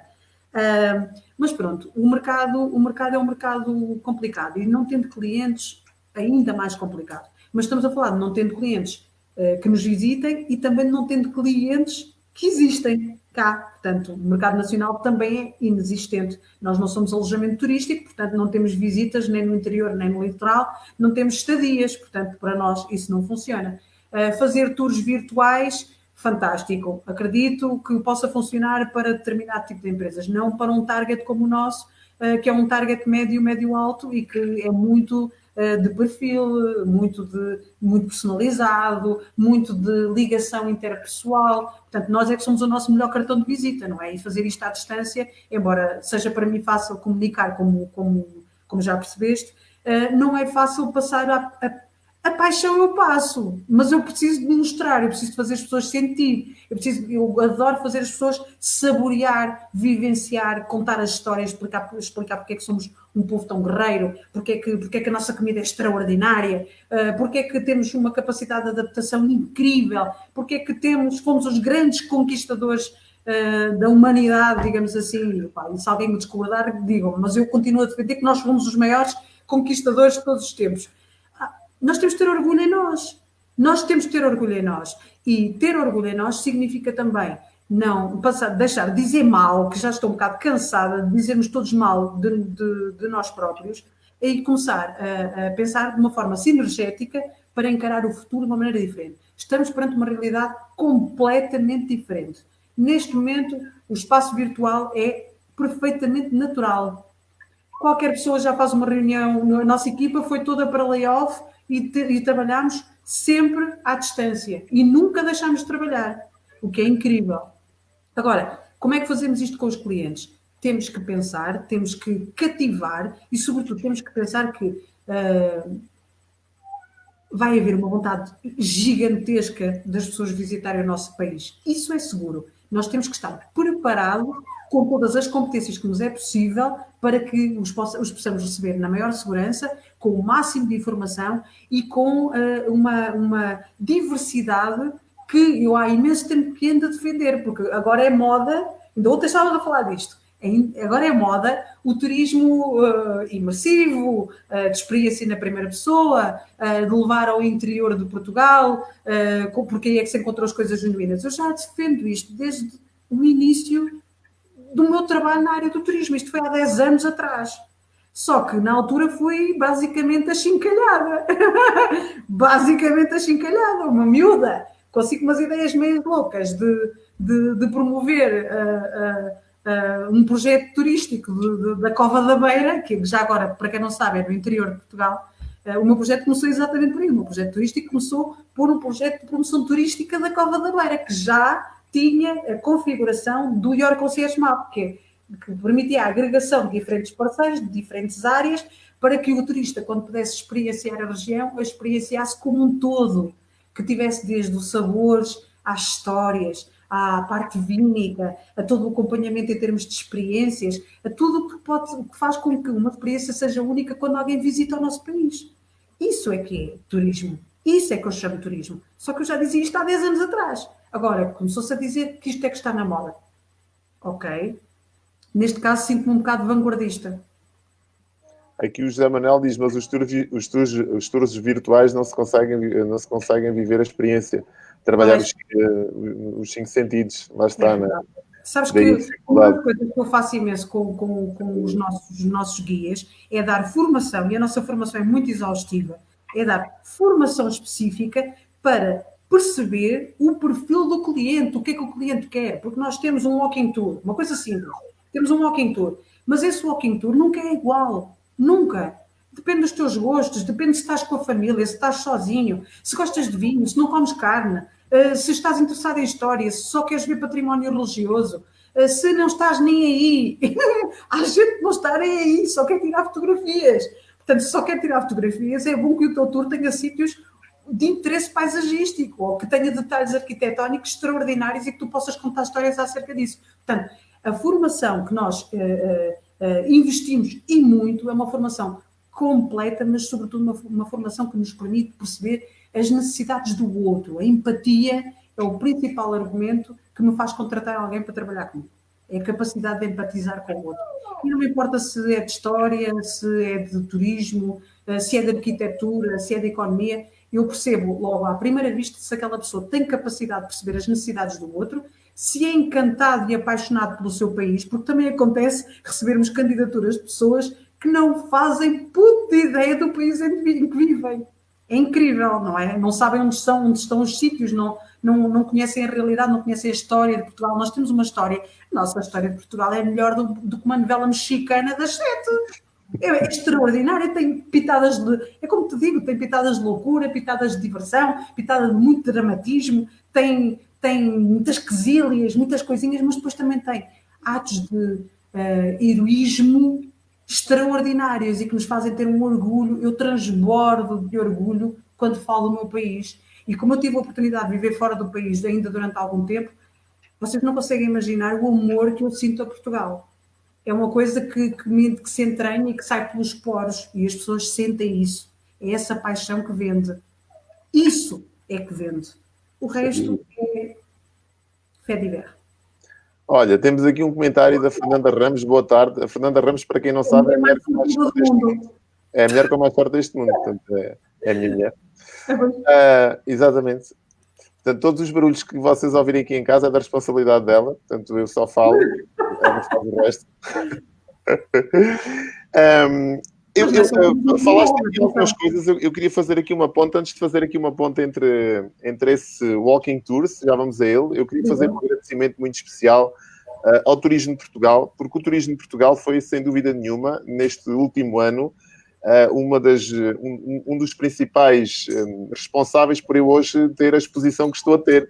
Uh, mas pronto, o mercado, o mercado é um mercado complicado e não tendo clientes, ainda mais complicado. Mas estamos a falar de não tendo clientes uh, que nos visitem e também não tendo clientes que existem cá. Portanto, o mercado nacional também é inexistente. Nós não somos alojamento turístico, portanto, não temos visitas nem no interior nem no litoral, não temos estadias, portanto, para nós isso não funciona. Uh, fazer tours virtuais fantástico. Acredito que possa funcionar para determinado tipo de empresas, não para um target como o nosso, eh, que é um target médio, médio-alto e que é muito de perfil, muito, de, muito personalizado, muito de ligação interpessoal. Portanto, nós é que somos o nosso melhor cartão de visita, não é? E fazer isto à distância, embora seja para mim fácil comunicar, como, como, como já percebeste, eh, não é fácil passar a, a a paixão eu passo, mas eu preciso de mostrar, eu preciso de fazer as pessoas sentir, eu, preciso, eu adoro fazer as pessoas saborear, vivenciar, contar as histórias, explicar, explicar porque é que somos um povo tão guerreiro, porque é que, porque é que a nossa comida é extraordinária, uh, porque é que temos uma capacidade de adaptação incrível, porque é que temos, fomos os grandes conquistadores uh, da humanidade, digamos assim. E se alguém me discordar, digam, mas eu continuo a defender que nós fomos os maiores conquistadores de todos os tempos nós temos que ter orgulho em nós. Nós temos que ter orgulho em nós. E ter orgulho em nós significa também não passar, deixar de dizer mal, que já estou um bocado cansada de dizermos todos mal de, de, de nós próprios, e começar a, a, pensar de uma forma sinergética para encarar o futuro de uma maneira diferente. Estamos perante uma realidade completamente diferente. Neste momento, o espaço virtual é perfeitamente natural. Qualquer pessoa já faz uma reunião, a nossa equipa foi toda para layoff e, e trabalhamos sempre à distância e nunca deixamos de trabalhar, o que é incrível. Agora, como é que fazemos isto com os clientes? Temos que pensar, temos que cativar e, sobretudo, temos que pensar que uh, vai haver uma vontade gigantesca das pessoas visitarem o nosso país. Isso é seguro. Nós temos que estar preparados com todas as competências que nos é possível para que os, possa, os possamos receber na maior segurança, com o máximo de informação e com uh, uma, uma diversidade que eu há imenso tempo que ando a defender, porque agora é moda, ainda ontem estava a falar disto, agora é moda o turismo uh, imersivo, uh, de experiência na primeira pessoa, uh, de levar ao interior de Portugal, porque aí é que se encontrou as coisas genuínas. Eu já defendo isto desde o início do meu trabalho na área do turismo. Isto foi há 10 anos atrás. Só que na altura fui basicamente achincalhada. *laughs* basicamente achincalhada, uma miúda, assim umas ideias meio loucas de, de, de promover uh, uh, uh, um projeto turístico de, da Cova da Beira, que já agora, para quem não sabe, é no interior de Portugal. o meu projeto começou exatamente por aí. O meu projeto turístico começou por um projeto de promoção turística da Cova da Beira, que já tinha a configuração do Your Concierge Map, que, é, que permitia a agregação de diferentes parceiros, de diferentes áreas, para que o turista, quando pudesse experienciar a região, a experienciasse como um todo, que tivesse desde os sabores às histórias, à parte vínica, a todo o acompanhamento em termos de experiências, a tudo o que, pode, que faz com que uma experiência seja única quando alguém visita o nosso país. Isso é que é turismo. Isso é que eu chamo de turismo. Só que eu já dizia isto há 10 anos atrás. Agora, começou-se a dizer que isto é que está na moda. Ok. Neste caso, sinto-me um bocado vanguardista. Aqui o José Manuel diz, mas os tours, os tours, os tours virtuais não se, conseguem, não se conseguem viver a experiência. Trabalhar os, eh, os, cinco sentidos. Lá está, é né? Sabes que uma coisa que eu faço imenso com, com, com os, nossos, os nossos guias é dar formação, e a nossa formação é muito exaustiva, é dar formação específica para perceber o perfil do cliente, o que é que o cliente quer, porque nós temos um walking tour, uma coisa simples, temos um walking tour, mas esse walking tour nunca é igual, nunca. Depende dos teus gostos, depende se estás com a família, se estás sozinho, se gostas de vinho, se não comes carne, eh, se estás interessado em história, se só queres ver património religioso, eh, se não estás nem aí. *laughs* Há gente que não está nem aí, só quer tirar fotografias. Portanto, se só quer tirar fotografias, é bom que o teu tour tenha sítios de interesse paisagístico ou que tenha detalhes arquitetónicos extraordinários e que tu possas contar histórias acerca disso. Portanto, a formação que nós uh, uh, investimos e muito é uma formação completa, mas sobretudo uma, uma formação que nos permite perceber as necessidades do outro. A empatia é o principal argumento que me faz contratar alguém para trabalhar comigo. é a capacidade de empatizar com o outro. E não importa se é de história, se é de turismo, eh, se é de arquitetura, se é de economia, eu percebo logo à primeira vista se aquela pessoa tem capacidade de perceber as necessidades do outro, se é encantado e apaixonado pelo seu país, porque também acontece recebermos candidaturas de pessoas que não fazem puta ideia do país em que vivem. É incrível, não é? Não sabem onde estão, onde estão os sítios, não, não, não conhecem a realidade, não conhecem a história de Portugal. Nós temos uma história, nossa história de Portugal é melhor do, do que uma novela mexicana das sete. É, extraordinária, tem pitadas de. É como te digo, tem pitadas de loucura, pitadas de diversão, pitadas de muito dramatismo, tem, tem muitas quesílias, muitas coisinhas, mas depois também tem atos de uh, heroísmo extraordinários e que nos fazem ter um orgulho. Eu transbordo de orgulho quando falo do meu país. E como eu tive a oportunidade de viver fora do país ainda durante algum tempo, vocês não conseguem imaginar o amor que eu sinto a Portugal. É uma coisa que, que, me, que se entranha e que sai pelos poros e as pessoas sentem isso. É essa paixão que vende. Isso é que vende. O resto é guerra. Olha, temos aqui um comentário da Fernanda Ramos. Boa tarde. A Fernanda Ramos, para quem não sabe, é a mulher com mais sorte deste mundo. É a mulher com mais sorte deste mundo. Portanto, é, é a minha mulher. Uh, exatamente. Portanto, todos os barulhos que vocês ouvirem aqui em casa é da responsabilidade dela. Portanto, eu só falo, ela faz o resto. *laughs* um, eu, eu, falaste aqui algumas coisas, eu, eu, queria fazer aqui uma ponta, antes de fazer aqui uma ponta entre, entre esse Walking Tours, já vamos a ele, eu queria fazer um agradecimento muito especial uh, ao Turismo de Portugal, porque o Turismo de Portugal foi, sem dúvida nenhuma, neste último ano, uh, uma das, um, um, dos principais um, responsáveis por eu hoje ter a exposição que estou a ter.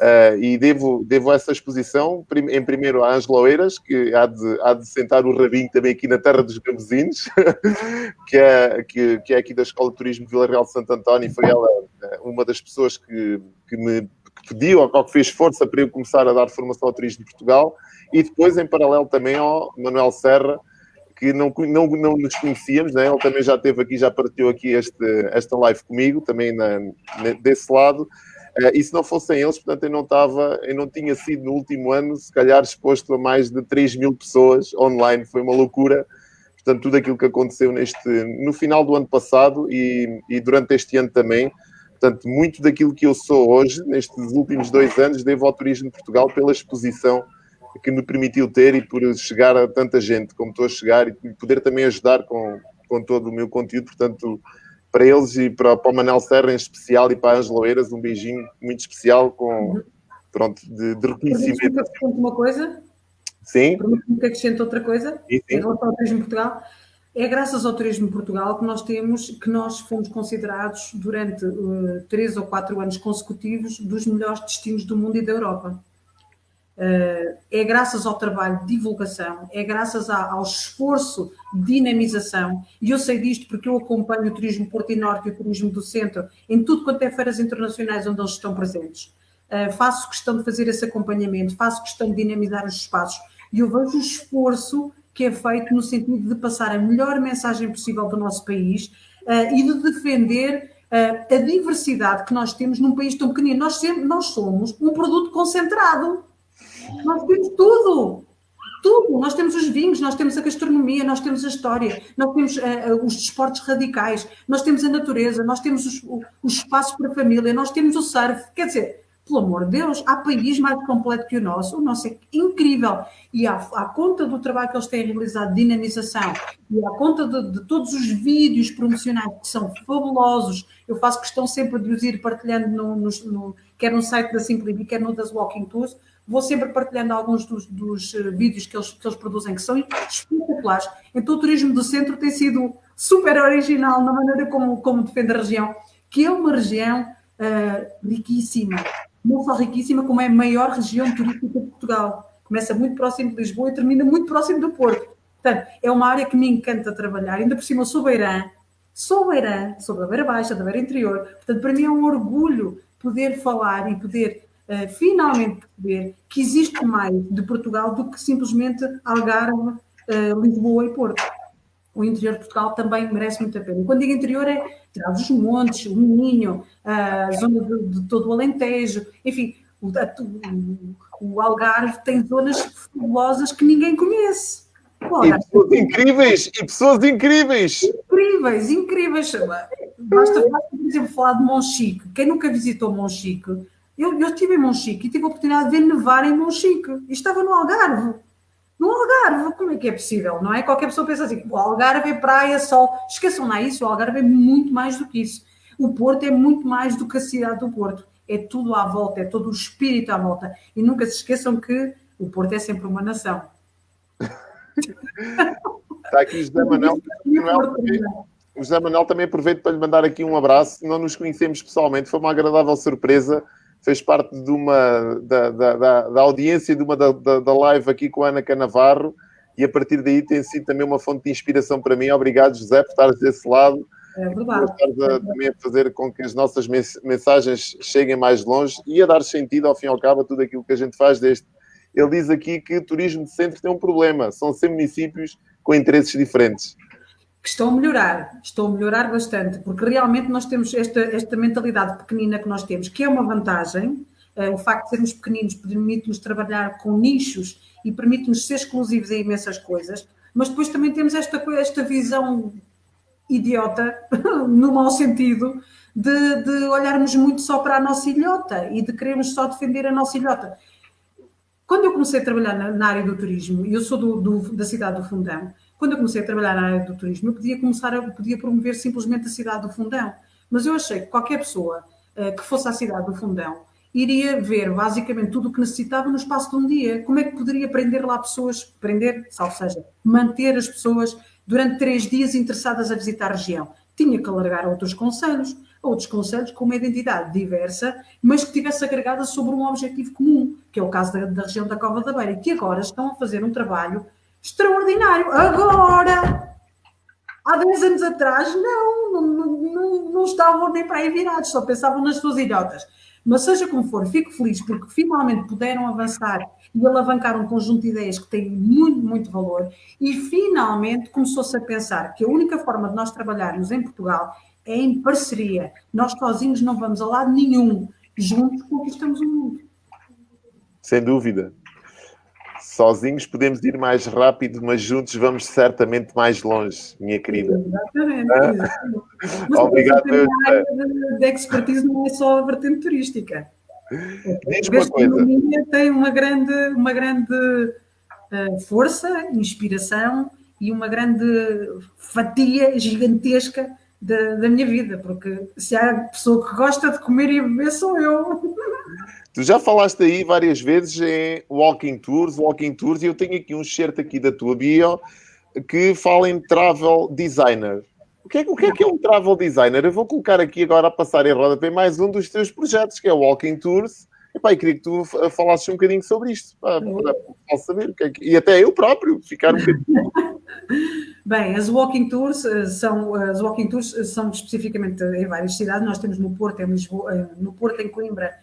Uh, e devo, devo essa exposição, em primeiro a Ângela Oeiras, que há de, há de sentar o rabinho também aqui na terra dos gambuzinos, *laughs* que, é, que, que é aqui da Escola de Turismo de Vila Real de Santo António, foi ela eh, uma das pessoas que, que me que pediu ou que fez força para eu começar a dar formação ao turismo de Portugal, e depois, em paralelo, também ao Manuel Serra, que não, não, não nos conhecíamos, né? ele também já esteve aqui, já partiu aqui este, esta live comigo, também na, desse lado, e se não fossem eles, portanto, eu não estava, eu não tinha sido no último ano, se calhar, exposto a mais de 3 mil pessoas online. Foi uma loucura. Portanto, tudo aquilo que aconteceu neste, no final do ano passado e, e durante este ano também. Portanto, muito daquilo que eu sou hoje, nestes últimos dois anos, devo ao Turismo de Portugal pela exposição que me permitiu ter e por chegar a tanta gente como estou a chegar e poder também ajudar com, com todo o meu conteúdo. Portanto, para eles e para, para o Manel Serra em especial e para a Angela Eiras, um beijinho muito especial com, pronto, de, de reconhecimento. uma coisa? Sim. Permite-me que acrescente outra coisa sim, sim. em relação ao Turismo Portugal. É graças ao Turismo Portugal que nós temos, que nós fomos considerados durante uh, três ou quatro anos consecutivos dos melhores destinos do mundo e da Europa. Uh, é graças ao trabalho de divulgação, é graças ao esforço de dinamização, e eu sei disto porque eu acompanho o Turismo Porto e Norte e o Turismo do Centro em tudo quanto é feiras internacionais onde eles estão presentes. Uh, faço questão de fazer esse acompanhamento, faço questão de dinamizar os espaços, e eu vejo o esforço que é feito no sentido de passar a melhor mensagem possível do nosso país uh, e de defender a diversidade que nós temos num país tão pequenino. Nós, sempre, nós somos um produto concentrado nós temos tudo. Tudo. Nós temos os vinhos, nós temos a gastronomia, nós temos a história, nós temos uh, os desportos radicais, nós temos a natureza, nós temos os, os espaços para a família, nós temos o surf. Quer dizer, pelo amor de Deus, há país mais completo que o nosso. O nosso é incrível. E à, à conta do trabalho que eles têm realizado de dinamização e à conta de, de, todos os vídeos promocionais que são fabulosos, eu faço questão sempre de os ir partilhando, no, no, no quer no site da Simplibi, quer no das Walking Tours, Vou sempre partilhando alguns dos, dos eh, vídeos que eles, que eles produzem, que são espetaculares. Então, o turismo do centro tem sido super original na maneira como, como defende a região, que é uma região uh, riquíssima. Não só riquíssima, como é a maior região turística de Portugal. Começa muito próximo de Lisboa e termina muito próximo do Porto. Portanto, é uma área que me encanta trabalhar. Ainda por cima, eu sou beirã, sou beirã, sou da beira baixa, da beira interior. Portanto, para mim é um orgulho poder falar e poder uh, finalmente perceber que existe mais de Portugal do que simplesmente Algarve, uh, Lisboa e Porto. O interior de Portugal também merece muito a pena. quando digo interior é Trás dos Montes, o Minho, a zona de, de todo o Alentejo, enfim, O, o, Algarve tem zonas fabulosas que ninguém conhece. e pessoas incríveis, e pessoas incríveis. Incríveis, incríveis. Basta, basta, por exemplo, falar de Monchique. Quem nunca visitou Monchique? Eu, eu estive em Monchique e tive a oportunidade de nevar em Monchique. E estava no Algarve. No Algarve, como é que é possível, não é? Qualquer pessoa pensa assim, o Algarve é praia, sol. Esqueçam lá isso, o Algarve é muito mais do que isso. O Porto é muito mais do que a cidade do Porto. É tudo à volta, é todo o espírito à volta. E nunca se esqueçam que o Porto é sempre uma nação. Está *laughs* aqui o José Manuel. O José Manuel também aproveito para lhe mandar aqui um abraço. Não nos conhecemos pessoalmente, foi uma agradável surpresa. Fez parte de uma da, da, da, da audiência de uma da, da, live aqui com a Ana Canavarro e a partir daí tem sido também uma fonte de inspiração para mim. Obrigado, José, por estares desse lado. É verdade. A, também a fazer com que as nossas mensagens cheguem mais longe e a dar sentido, ao fim e ao cabo, a tudo aquilo que a gente faz deste. Ele diz aqui que o turismo de centro tem um problema, são 100 municípios com interesses diferentes que estão a melhorar, estão a melhorar bastante, porque realmente nós temos esta, esta mentalidade pequenina que nós temos, que é uma vantagem, uh, o facto de sermos pequeninos permite-nos trabalhar com nichos e permite-nos ser exclusivos em imensas coisas, mas depois também temos esta, esta visão idiota, *laughs* no mau sentido, de, de olharmos muito só para a nossa ilhota e de querermos só defender a nossa ilhota. Quando eu comecei a trabalhar na, na área do turismo, eu sou do, do, da cidade do Fundão, quando eu comecei a trabalhar na área do turismo, eu podia começar a podia promover simplesmente a cidade do Fundão, mas eu achei que qualquer pessoa uh, que fosse à cidade do Fundão iria ver basicamente tudo o que necessitava no espaço de um dia. Como é que poderia prender lá pessoas, prender, ou seja, manter as pessoas durante três dias interessadas a visitar a região? Tinha que alargar outros conselhos, outros conselhos com uma identidade diversa, mas que tivesse agregada sobre um objetivo comum, que é o caso da, da região da Cova da Beira, que agora estão a fazer um trabalho extraordinário. Agora, há 10 anos atrás, não, não, não, não estavam nem para aí virados, só pensavam nas suas ilhotas. Mas seja como for, fico feliz porque finalmente puderam avançar e alavancar um conjunto de ideias que têm muito, muito valor e finalmente começou-se a pensar que a única forma de nós trabalharmos em Portugal é em parceria. Nós sozinhos não vamos a lado nenhum, juntos conquistamos o mundo. Sem dúvida sozinhos podemos ir mais rápido, mas juntos vamos certamente mais longe, minha querida. Exatamente. Ah? *laughs* Obrigado. A área de, de expertise não é só a vertente turística. Diz uma coisa. tem uma grande, uma grande uh, força, inspiração e uma grande fatia gigantesca da, da minha vida, porque se há pessoa que gosta de comer e beber sou eu. Tu já falaste aí várias vezes em walking tours, walking tours, e eu tenho aqui um shirt aqui da tua bio que fala em travel designer. O que, é, o que é que é um travel designer? Eu vou colocar aqui agora a passar em roda para mais um dos teus projetos, que é o Walking Tours. E, pá, queria que tu falasses um bocadinho sobre isto, para, para, para saber o que é que... E até eu próprio, ficar um bocadinho... *laughs* Bem, as walking tours eh, são as walking tours são especificamente em várias cidades. Nós temos no Porto, em Lisboa, eh, no Porto, em Coimbra,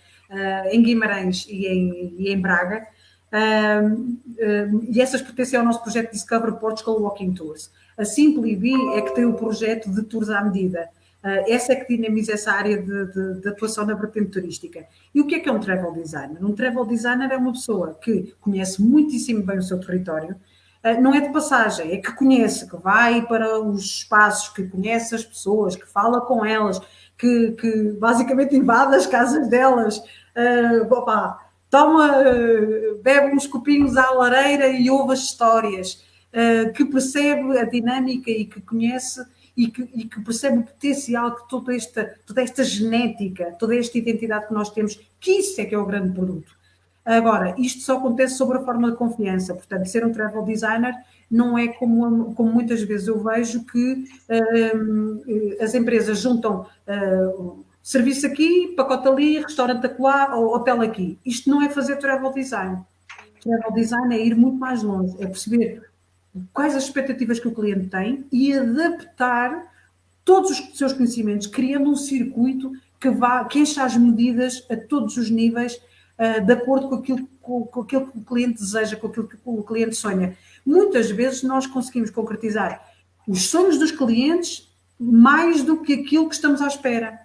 em Guimarães e em, e em Braga. E essas pertencem ao nosso projeto Discover Portugal Walking Tours. A Simple B é que tem o projeto de tours à medida. Essa é que dinamiza essa área de, de, de, atuação na vertente turística. E o que é que é um travel designer? Um travel designer é uma pessoa que conhece muitíssimo bem o seu território, não é de passagem, é que conhece, que vai para os espaços, que conhece as pessoas, que fala com elas, que, que basicamente invade as casas delas, uh, opa, toma, uh, bebe uns copinhos à lareira e ouve as histórias, uh, que percebe a dinâmica e que conhece e que, e que, percebe o potencial que toda esta, toda esta genética, toda esta identidade que nós temos, que isso é que é o grande produto. Agora, isto só acontece sobre a forma de confiança, portanto, ser um travel designer não é como, como muitas vezes eu vejo que uh, as empresas juntam uh, serviço aqui, pacote ali, restaurante acolá, ou hotel aqui. Isto não é fazer travel design. Travel design é ir muito mais longe, é perceber quais as expectativas que o cliente tem e adaptar todos os seus conhecimentos, criando um circuito que, vá, que encha as medidas a todos os níveis, uh, de acordo com aquilo, com, com aquilo que o cliente deseja, com aquilo que o cliente sonha. Muitas vezes nós conseguimos concretizar os sonhos dos clientes mais do que aquilo que estamos à espera.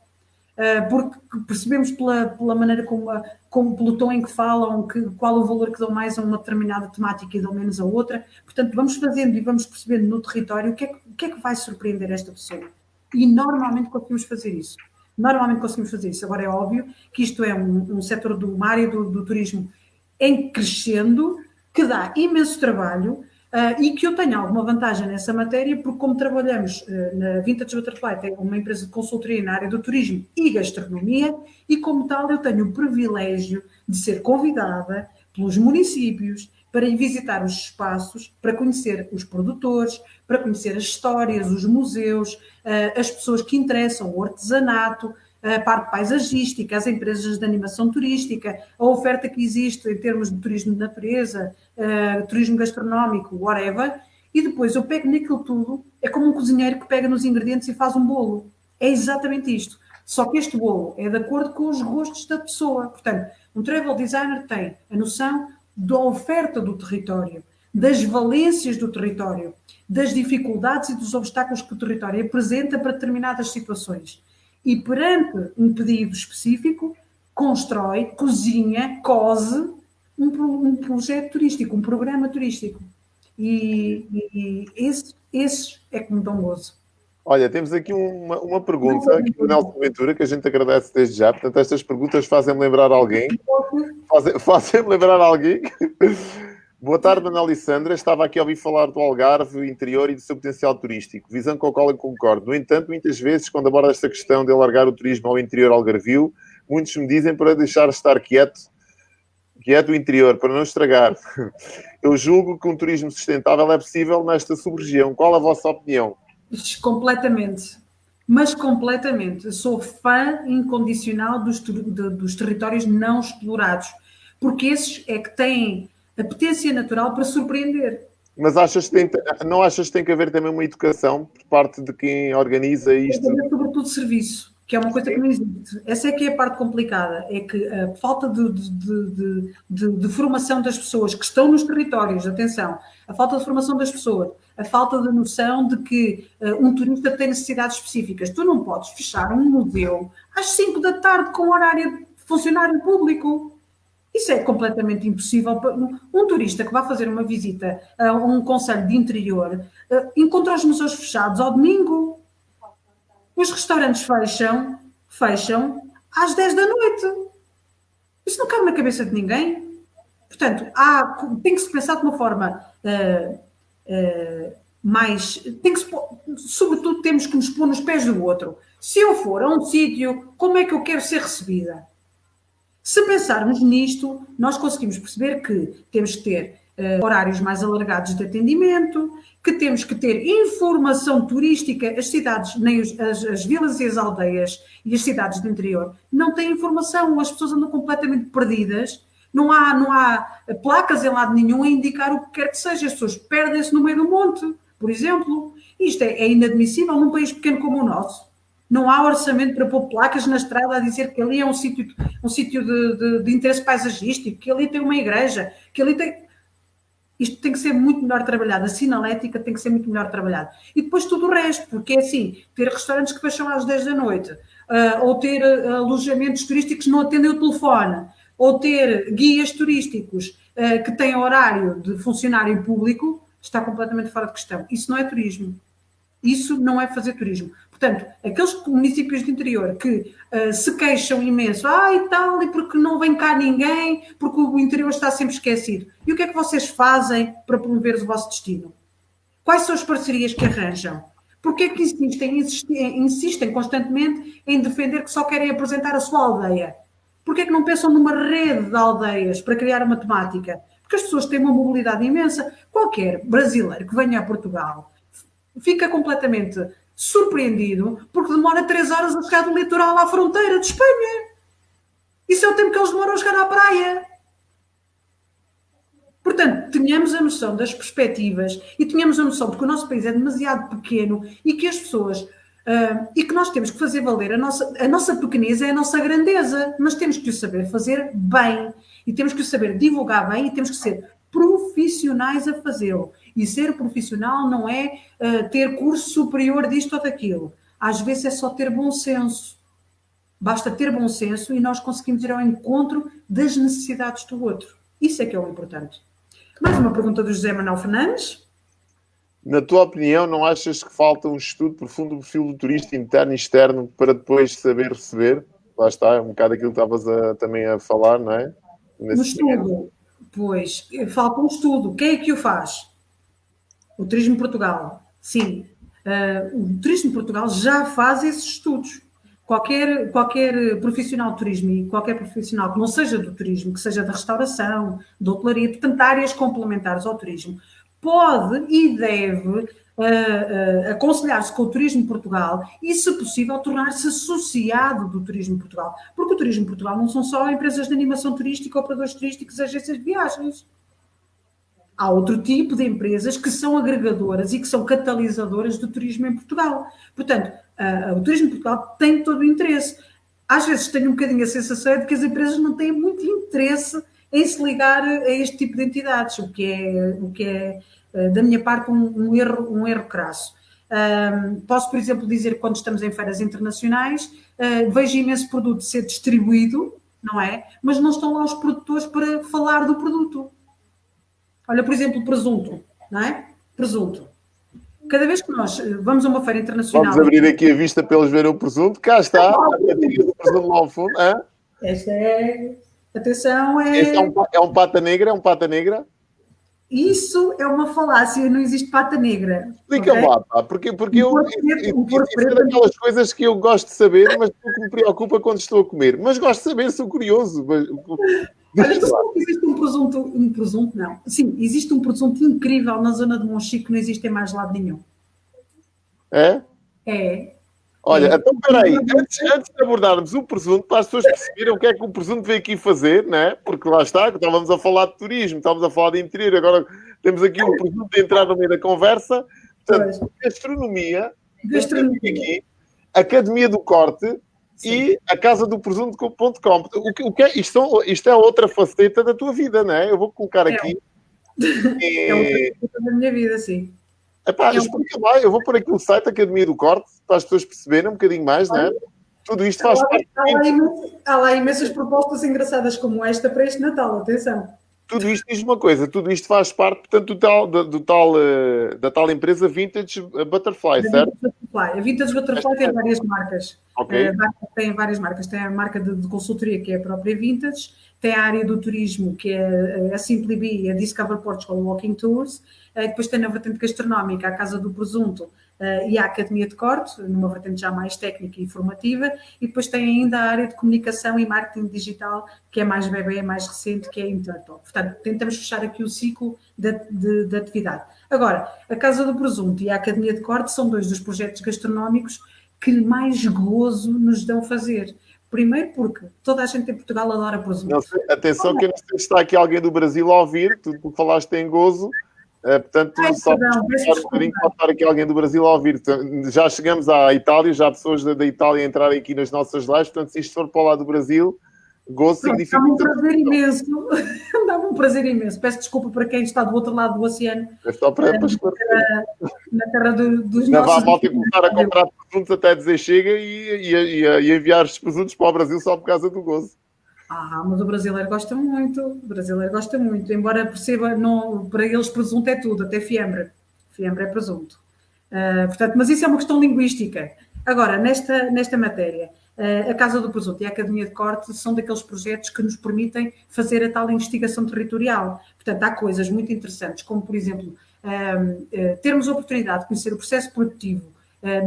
Porque percebemos pela, pela maneira como, como, pelo tom em que falam, que, qual o valor que dão mais a uma determinada temática e dão menos a outra. Portanto, vamos fazendo e vamos percebendo no território o que é, o que, é que vai surpreender esta pessoa. E normalmente conseguimos fazer isso. Normalmente conseguimos fazer isso. Agora é óbvio que isto é um, um setor do uma área do, do turismo em crescendo, que dá imenso trabalho, Uh, e que eu tenho alguma vantagem nessa matéria, porque como trabalhamos uh, na Vintage Butterfly, é uma empresa de consultoria na área do turismo e gastronomia, e como tal eu tenho o privilégio de ser convidada pelos municípios para ir visitar os espaços, para conhecer os produtores, para conhecer as histórias, os museus, uh, as pessoas que interessam, o artesanato, a parte paisagística, as empresas de animação turística, a oferta que existe em termos de turismo de natureza, uh, turismo gastronómico, whatever, e depois eu pego naquilo tudo, é como um cozinheiro que pega nos ingredientes e faz um bolo. É exatamente isto. Só que este bolo é de acordo com os gostos da pessoa. Portanto, um travel designer tem a noção da oferta do território, das valências do território, das dificuldades e dos obstáculos que o território apresenta para determinadas situações e perante um pedido específico, constrói, cozinha, cose um, um projeto turístico, um programa turístico. E, e esse, esse é que me dão gozo. Olha, temos aqui uma, uma pergunta aqui do Nelson Ventura que a gente agradece desde já. Portanto, estas perguntas fazem-me lembrar alguém. *laughs* Fazem-me fazem lembrar alguém. Boa tarde, Ana Alessandra. Estava aqui a ouvir falar do Algarve, interior e do seu potencial turístico, visão com a qual eu concordo. No entanto, muitas vezes, quando abordo esta questão de alargar o turismo ao interior algarvio, muitos me dizem para deixar estar quieto, quieto o interior, para não estragar. *laughs* Eu julgo que um turismo sustentável é possível nesta sub-região. Qual a vossa opinião? Completamente. Mas completamente. Eu sou fã incondicional dos, dos territórios não explorados, porque esses é que têm a potência natural para surpreender. Mas achas que tem, não achas que tem que haver também uma educação por parte de quem organiza isto? Tem que haver sobretudo serviço, que é uma coisa que não existe. Essa é que é a parte complicada, é que a falta de, de, de, de, formação das pessoas que estão nos territórios, atenção, a falta de formação das pessoas, a falta de noção de que uh, um turista tem necessidades específicas. Tu não podes fechar um museu às 5 da tarde com horário de funcionário público. Isso é completamente impossível. Um turista que vai fazer uma visita a um conselho de interior eh, encontra os museus fechados ao domingo. Os restaurantes fecham, fecham às 10 da noite. Isso não cabe na cabeça de ninguém. Portanto, há, tem que se pensar de uma forma uh, uh, mais. Tem que se, sobretudo, temos que nos pôr nos pés do outro. Se eu for a um sítio, como é que eu quero ser recebida? Se pensarmos nisto, nós conseguimos perceber que temos que ter uh, horários mais alargados de atendimento, que temos que ter informação turística. As cidades, nem os, as, as, vilas e as aldeias e as cidades do interior não têm informação, as pessoas andam completamente perdidas. Não há, não há placas em lado nenhum a indicar o que quer que seja. As pessoas perdem-se no meio do monte, por exemplo. Isto é, é inadmissível num país pequeno como o nosso. Não há orçamento para pôr placas na estrada a dizer que ali é um sítio, um sítio de, de, de interesse paisagístico, que ali tem uma igreja, que ali tem. Isto tem que ser muito melhor trabalhado. A sinalética tem que ser muito melhor trabalhada. E depois tudo o resto, porque é assim: ter restaurantes que fecham às 10 da noite, uh, ou ter uh, alojamentos turísticos que não atendem o telefone, ou ter guias turísticos uh, que têm horário de funcionário público, está completamente fora de questão. Isso não é turismo. Isso não é fazer turismo. Portanto, aqueles municípios de interior que uh, se queixam imenso, ah, e tal, e porque não vem cá ninguém, porque o interior está sempre esquecido. E o que é que vocês fazem para promover o vosso destino? Quais são as parcerias que arranjam? Porquê é que insistem, insistem, insistem constantemente em defender que só querem apresentar a sua aldeia? Porquê é que não pensam numa rede de aldeias para criar uma temática? Porque as pessoas têm uma mobilidade imensa. Qualquer brasileiro que venha a Portugal fica completamente surpreendido porque demora três horas a chegar do litoral à fronteira de Espanha. Isso é o tempo que eles demoram a chegar à praia. Portanto, tenhamos a noção das perspectivas e tenhamos a noção de que o nosso país é demasiado pequeno e que as pessoas uh, e que nós temos que fazer valer a nossa, a nossa pequeneza é a nossa grandeza, mas temos que o saber fazer bem e temos que o saber divulgar bem e temos que ser profissionais a fazê-lo. E ser profissional não é uh, ter curso superior disto ou daquilo. Às vezes é só ter bom senso. Basta ter bom senso e nós conseguimos ir ao encontro das necessidades do outro. Isso é que é o importante. Mais uma pergunta do José Manuel Fernandes. Na tua opinião, não achas que falta um estudo profundo do perfil do turista interno e externo para depois saber receber? Lá está, é um bocado aquilo que estavas a, também a falar, não é? Nesse um estudo. Pois, falta um estudo. Quem é que o faz? O Turismo Portugal. Sim. Uh, o Turismo Portugal já faz esses estudos. Qualquer, qualquer profissional de turismo e qualquer profissional que não seja do turismo, que seja da restauração, da hotelaria, portanto, áreas complementares ao turismo, pode e deve uh, uh, aconselhar-se com o Turismo Portugal e, se possível, tornar-se associado do Turismo Portugal. Porque o Turismo Portugal não são só empresas de animação turística, operadores turísticos, agências de viagens. Há outro tipo de empresas que são agregadoras e que são catalisadoras do turismo em Portugal. Portanto, Uh, o Turismo de Portugal tem todo o interesse. Às vezes tenho um bocadinho a sensação de que as empresas não têm muito interesse em se ligar a este tipo de entidades, o que é, o que é uh, da minha parte, um, um, erro, um erro crasso. Uh, posso, por exemplo, dizer que quando estamos em feiras internacionais, vejo imenso produto ser distribuído, não é? Mas não estão lá os produtores para falar do produto. Olha, por exemplo, presunto, não é? Presunto cada vez que nós eh, vamos a uma feira internacional. Vamos abrir aqui a vista para eles verem o presunto. Cá está, a patinha do presunto lá ao fundo. Hã? Esta é. Atenção, é. Este é um, é um pata negra? É um pata negra? Isso é uma falácia, não existe pata negra. Explica okay? lá, pá, porque, porque eu. Isso é daquelas coisas que eu gosto de saber, mas que me preocupa quando estou a comer. Mas gosto de saber, sou curioso. Mas... Olha, existe um presunto, um presunto, não. Sim, existe um presunto incrível na zona de Monchique que não existe em mais lado nenhum. É? É. Olha, é. então peraí, antes, antes de abordarmos o presunto, para as pessoas perceberem o que é que o presunto veio aqui fazer, né? Porque lá está, estávamos a falar de turismo, estávamos a falar de interior, agora temos aqui o presunto de entrar no meio da conversa. Portanto, gastronomia, gastronomia aqui, Academia do Corte, Sim. e a casa do presunto.com. O que, o que é, isto, isto, é outra faceta da tua vida, não é? Eu vou colocar é. aqui. É, *laughs* é outra faceta da minha vida, sim. Epá, é explica lá, eu vou pôr aqui o site Academia do Corte para as pessoas perceberem um bocadinho mais, não é? Tudo isto faz há, parte. Há lá, imensas, há lá imensas propostas engraçadas como esta para este Natal, atenção. Tudo isto diz uma coisa, tudo isto faz parte, portanto, do tal, do, do tal, uh, da tal empresa Vintage Butterfly, da certo? Vintage Butterfly. A Vintage Butterfly tem várias marcas. Okay. Uh, tem várias marcas. Tem a marca de, de, consultoria, que é a própria Vintage, tem a área do turismo, que é a Simply Bee, a Discover Portugal Walking Tours, depois tem na vertente gastronómica a Casa do Presunto, e a Academia de Corte, numa vertente já mais técnica e formativa, e depois tem ainda a área de comunicação e marketing digital, que é mais bebê, mais recente, que é a Intertalk. Portanto, tentamos fechar aqui o ciclo de, de, de atividade. Agora, a Casa do Presunto e a Academia de Corte são dois dos projetos gastronómicos que mais gozo nos dão fazer. Primeiro porque toda a gente em Portugal adora presunto. Sei, atenção que não está aqui alguém do Brasil a ouvir, tu falaste em gozo, Uh, portanto, Ai, só um bocadinho para estar aqui alguém do Brasil a ouvir. Já chegamos à Itália, já há pessoas da, da Itália a entrarem aqui nas nossas lives, portanto, se isto for para o lado do Brasil, gosto significa. Dá-me um prazer imenso. *laughs* Dá-me um prazer imenso. Peço desculpa para quem está do outro lado do oceano. É só para, para esclarecer. Na terra do, dos Não nossos. Não vá mal começar a comprar presuntos até dizer chega e, e, e, e enviar os presuntos para o Brasil só por causa do gozo. Ah, mas o brasileiro gosta muito, o brasileiro gosta muito, embora perceba, não, para eles presunto é tudo, até fiambre. Fiambre é presunto. Uh, portanto, mas isso é uma questão linguística. Agora, nesta, nesta matéria, uh, a Casa do Presunto e a Academia de Corte são daqueles projetos que nos permitem fazer a tal investigação territorial. Portanto, há coisas muito interessantes, como, por exemplo, uh, termos a oportunidade de conhecer o processo produtivo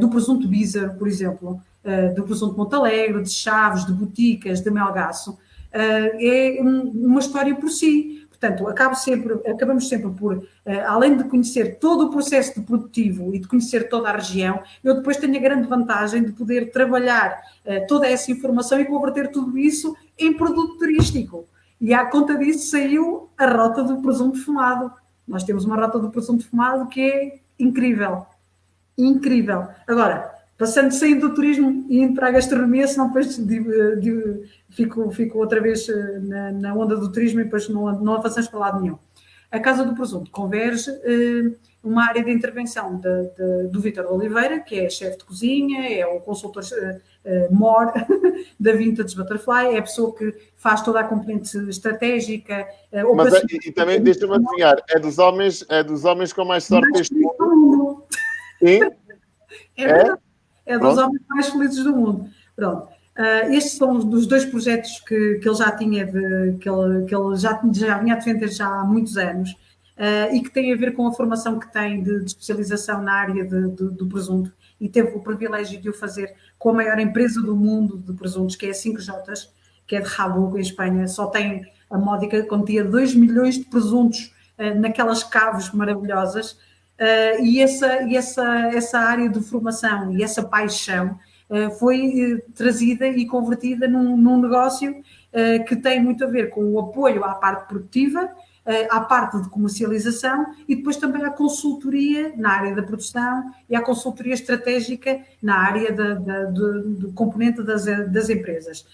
do presunto Bizar, por exemplo, do presunto Montalegre, de Chaves, de Boticas, de Melgaço, é uma história por si. Portanto, acabo sempre, acabamos sempre por, além de conhecer todo o processo de produtivo e de conhecer toda a região, eu depois tenho a grande vantagem de poder trabalhar toda essa informação e converter tudo isso em produto turístico. E à conta disso saiu a rota do presunto fumado. Nós temos uma rota do presunto fumado que é incrível. Incrível. Agora, passando, saindo do turismo e indo para a gastronomia, senão depois de, de, fico, fico outra vez eh, na, na, onda do turismo e depois não, não avançamos para lado nenhum. A Casa do Presunto converge eh, uma área de intervenção de, de, do Vítor Oliveira, que é chefe de cozinha, é o consultor uh, more *laughs* da Vintage Butterfly, é a pessoa que faz toda a componente estratégica. Uh, Mas é, e, e, também, deixa-me adivinhar, é dos homens, é dos homens com mais sorte deste mundo. Sim? *laughs* É, é? É dos Pronto. homens mais felizes do mundo. Pronto. Uh, estes são os dois projetos que, que ele já tinha, de, que, ele, que ele já, já vinha a defender já há muitos anos uh, e que têm a ver com a formação que tem de, de especialização na área de, de, do presunto e teve o privilégio de o fazer com a maior empresa do mundo de presuntos, que é a 5J, que é de Rabugo, em Espanha, só tem a módica quantia 2 milhões de presuntos uh, naquelas caves maravilhosas e, essa, e essa, essa área de formação e essa paixão eh, foi eh, trazida e convertida num, num negócio eh, que tem muito a ver com o apoio à parte produtiva, à parte de comercialização e depois também à consultoria na área da produção e à consultoria estratégica na área da, da, do, do, componente das, das empresas.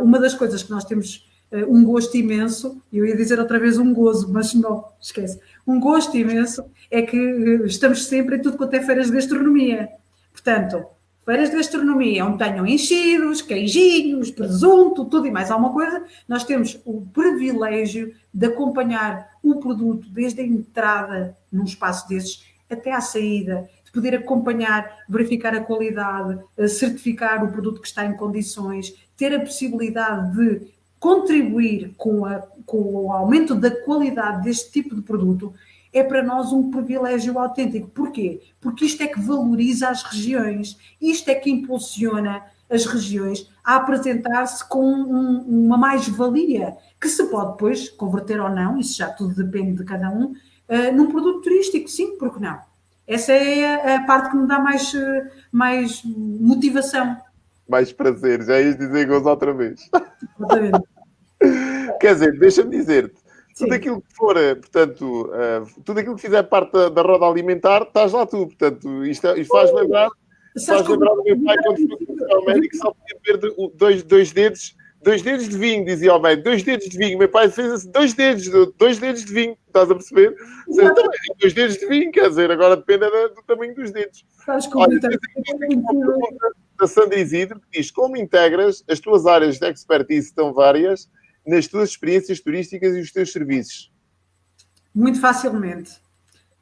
Uma das coisas que nós temos um gosto imenso, eu ia dizer outra vez um gozo, mas não, esquece, um gosto imenso é que estamos sempre em tudo quanto é feiras de gastronomia. Portanto, feiras de gastronomia, onde tenham enchidos, queijinhos, presunto, tudo e mais alguma coisa, nós temos o privilégio de acompanhar o produto desde a entrada num espaço desses até à saída, de poder acompanhar, verificar a qualidade, certificar o produto que está em condições, ter a possibilidade de contribuir com, a, com o aumento da qualidade deste tipo de produto é para nós um privilégio autêntico. Porquê? Porque isto é que valoriza as regiões, isto é que impulsiona as regiões a apresentar-se com um, uma mais-valia, que se pode depois converter ou não, isso já tudo depende de cada um, uh, num produto turístico, sim, porque não? Essa é a, a parte que me dá mais, uh, mais motivação. Mais prazer, já ias dizer gozo outra vez. Quer dizer, deixa-me dizer-te, tudo aquilo que for, eh, portanto, uh, tudo aquilo que fizer parte da, da, roda alimentar, estás lá tu. Portanto, isto, é, isto faz lembrar, faz lembrar do meu pai quando foi ao médico só podia beber dois, dois dedos, dois dedos de vinho, dizia ao médico, dois dedos de vinho. Meu pai fez assim, dois dedos, dois dedos de vinho, estás a perceber? Seja, então, dois dedos de vinho, quer dizer, agora depende do tamanho dos dedos. Faz Olha, da Sandra Isidro que diz como integras as tuas áreas de expertise tão várias nas tuas experiências turísticas e os teus serviços? Muito facilmente.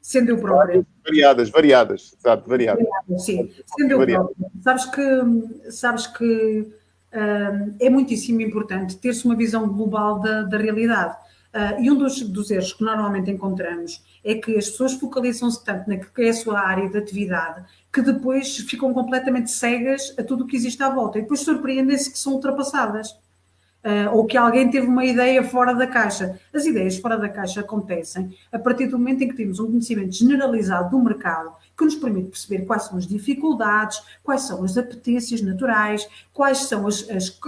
Sendo eu própria. Variadas, variadas, exato, variadas. variadas sim, sendo eu própria. Sabes que, sabes que uh, é muitíssimo importante ter-se uma visão global da, da realidade. Uh, e um dos, dos, erros que normalmente encontramos é que as pessoas focalizam-se tanto na que é a sua área de atividade que depois ficam completamente cegas a tudo o que existe à volta e depois surpreendem-se que são ultrapassadas uh, ou que alguém teve uma ideia fora da caixa. As ideias fora da caixa acontecem a partir do momento em que temos um conhecimento generalizado do mercado que nos permite perceber quais são as dificuldades, quais são as apetências naturais, quais são as, as,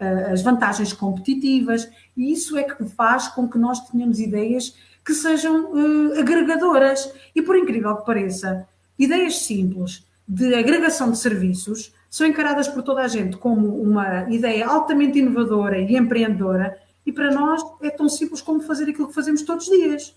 eh, as vantagens competitivas, e isso é que faz com que nós tenhamos ideias que sejam uh, agregadoras. E por incrível que pareça, ideias simples de agregação de serviços são encaradas por toda a gente como uma ideia altamente inovadora e empreendedora, e para nós é tão simples como fazer aquilo que fazemos todos os dias.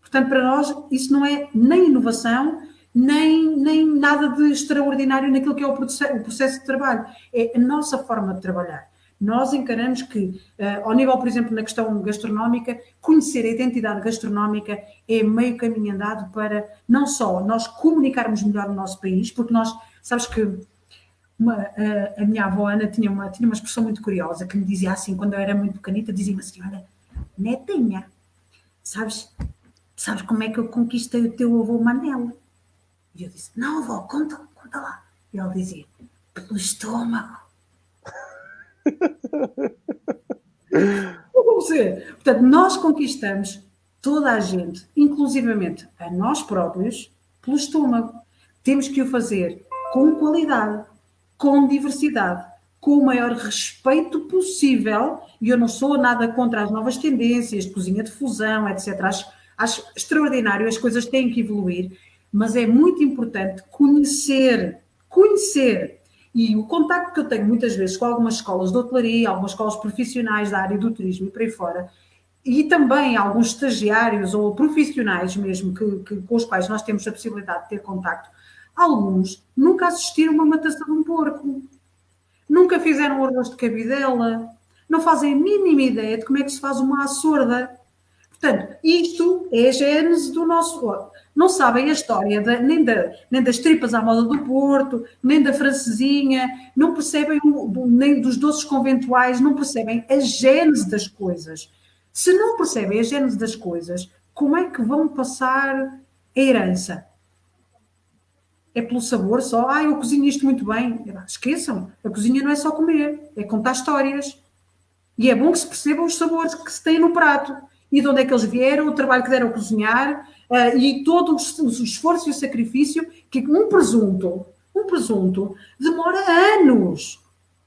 Portanto, para nós, isso não é nem inovação, nem, nem nada de extraordinário naquilo que é o processo, de trabalho. É a nossa forma de trabalhar. Nós encaramos que, uh, ao nível, por exemplo, na questão gastronómica, conhecer a identidade gastronómica é meio caminho andado para não só nós comunicarmos melhor no nosso país, porque nós, sabes que uma, a, a, minha avó Ana tinha uma, tinha uma expressão muito curiosa que me dizia assim, quando eu era muito pequenita, dizia-me assim: Olha, netinha, sabes, sabes como é que eu conquistei o teu avô Manel? E eu disse: Não, avó, conta, conta lá. E ele dizia: Pelo estômago. *laughs* Vamos ver. Portanto, nós conquistamos toda a gente, inclusivamente a nós próprios, pelo estômago. Temos que o fazer com qualidade, com diversidade, com o maior respeito possível. E eu não sou nada contra as novas tendências, cozinha de fusão, etc. Acho, acho extraordinário, as coisas têm que evoluir, mas é muito importante conhecer, conhecer e o contacto que eu tenho muitas vezes com algumas escolas de hotelaria, algumas escolas profissionais da área do turismo e por aí fora, e também alguns estagiários ou profissionais mesmo que, que, com os quais nós temos a possibilidade de ter contacto, Alguns nunca assistiram a uma matação de um porco, nunca fizeram orlas de cabidela, não fazem a mínima ideia de como é que se faz uma açorda. Portanto, isto é a gênese do nosso. Não sabem a história nem, nem das tripas à moda do Porto, nem da francesinha, não percebem o, nem dos doces conventuais, não percebem a gênese das coisas. Se não percebem a gênese das coisas, como é que vão passar a herança? É pelo sabor só? Ah, eu cozinho isto muito bem. Esqueçam, a cozinha não é só comer, é contar histórias. E é bom que se percebam os sabores que se têm no prato e de onde é que eles vieram, o trabalho que deram a cozinhar uh, e todo o, o, esforço e o sacrifício que um presunto, um presunto, demora anos,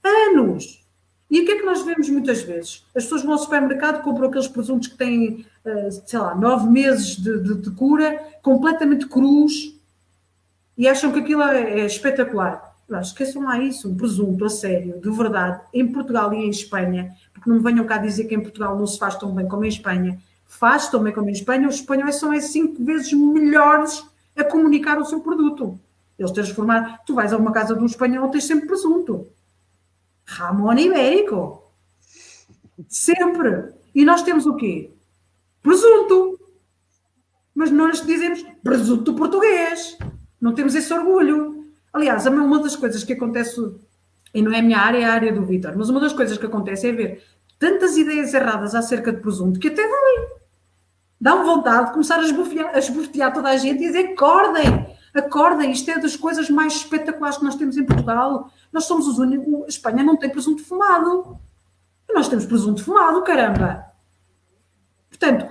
anos. E o que é que nós vemos muitas vezes? As pessoas vão ao supermercado, compram aqueles presuntos que têm, uh, sei lá, nove meses de, de, de, cura, completamente crus, e acham que aquilo é, é espetacular. Esqueçam lá isso, um presunto a sério, de verdade, em Portugal e em Espanha, porque não me venham cá dizer que em Portugal não se faz tão bem como em Espanha. Faz tão bem como em Espanha, os espanhóis são é cinco vezes melhores a comunicar o seu produto. Eles transformaram. Tu vais a uma casa de um espanhol, tens sempre presunto. Ramon ibérico. Sempre. E nós temos o quê? Presunto. Mas nós dizemos presunto português. Não temos esse orgulho. Aliás, uma das coisas que acontece, e não é a minha área, é a área do Vitor, mas uma das coisas que acontece é ver tantas ideias erradas acerca de presunto que até dói. Dá-me vontade de começar a esbofetear, toda a gente e dizer: acordem, acordem, isto é das coisas mais espetaculares que nós temos em Portugal. Nós somos os únicos. A Espanha não tem presunto fumado. Nós temos presunto fumado, caramba. Portanto,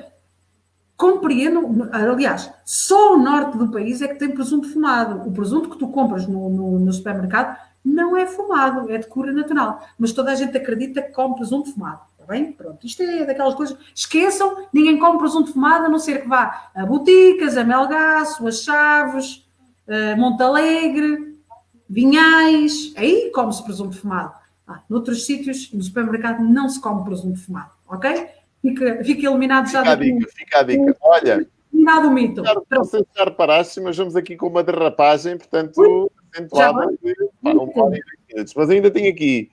compreendo, aliás, só o norte do país é que tem presunto fumado. O presunto que tu compras no, no, no, supermercado não é fumado, é de cura natural. Mas toda a gente acredita que come presunto fumado. Está bem? Pronto. Isto é daquelas coisas. Esqueçam, ninguém come presunto fumado, a não ser que vá a Boticas, a Melgaço, a Chaves, a Montalegre, Vinhais. Aí come-se presunto fumado. Ah, noutros sítios, no supermercado, não se come presunto fumado. Ok? Fica, fica eliminado já fica a dica, fica a dica. Olha, eliminado o mito. Não sei se já reparaste, mas vamos aqui com uma derrapagem, portanto, acentuada. Mas ainda tenho aqui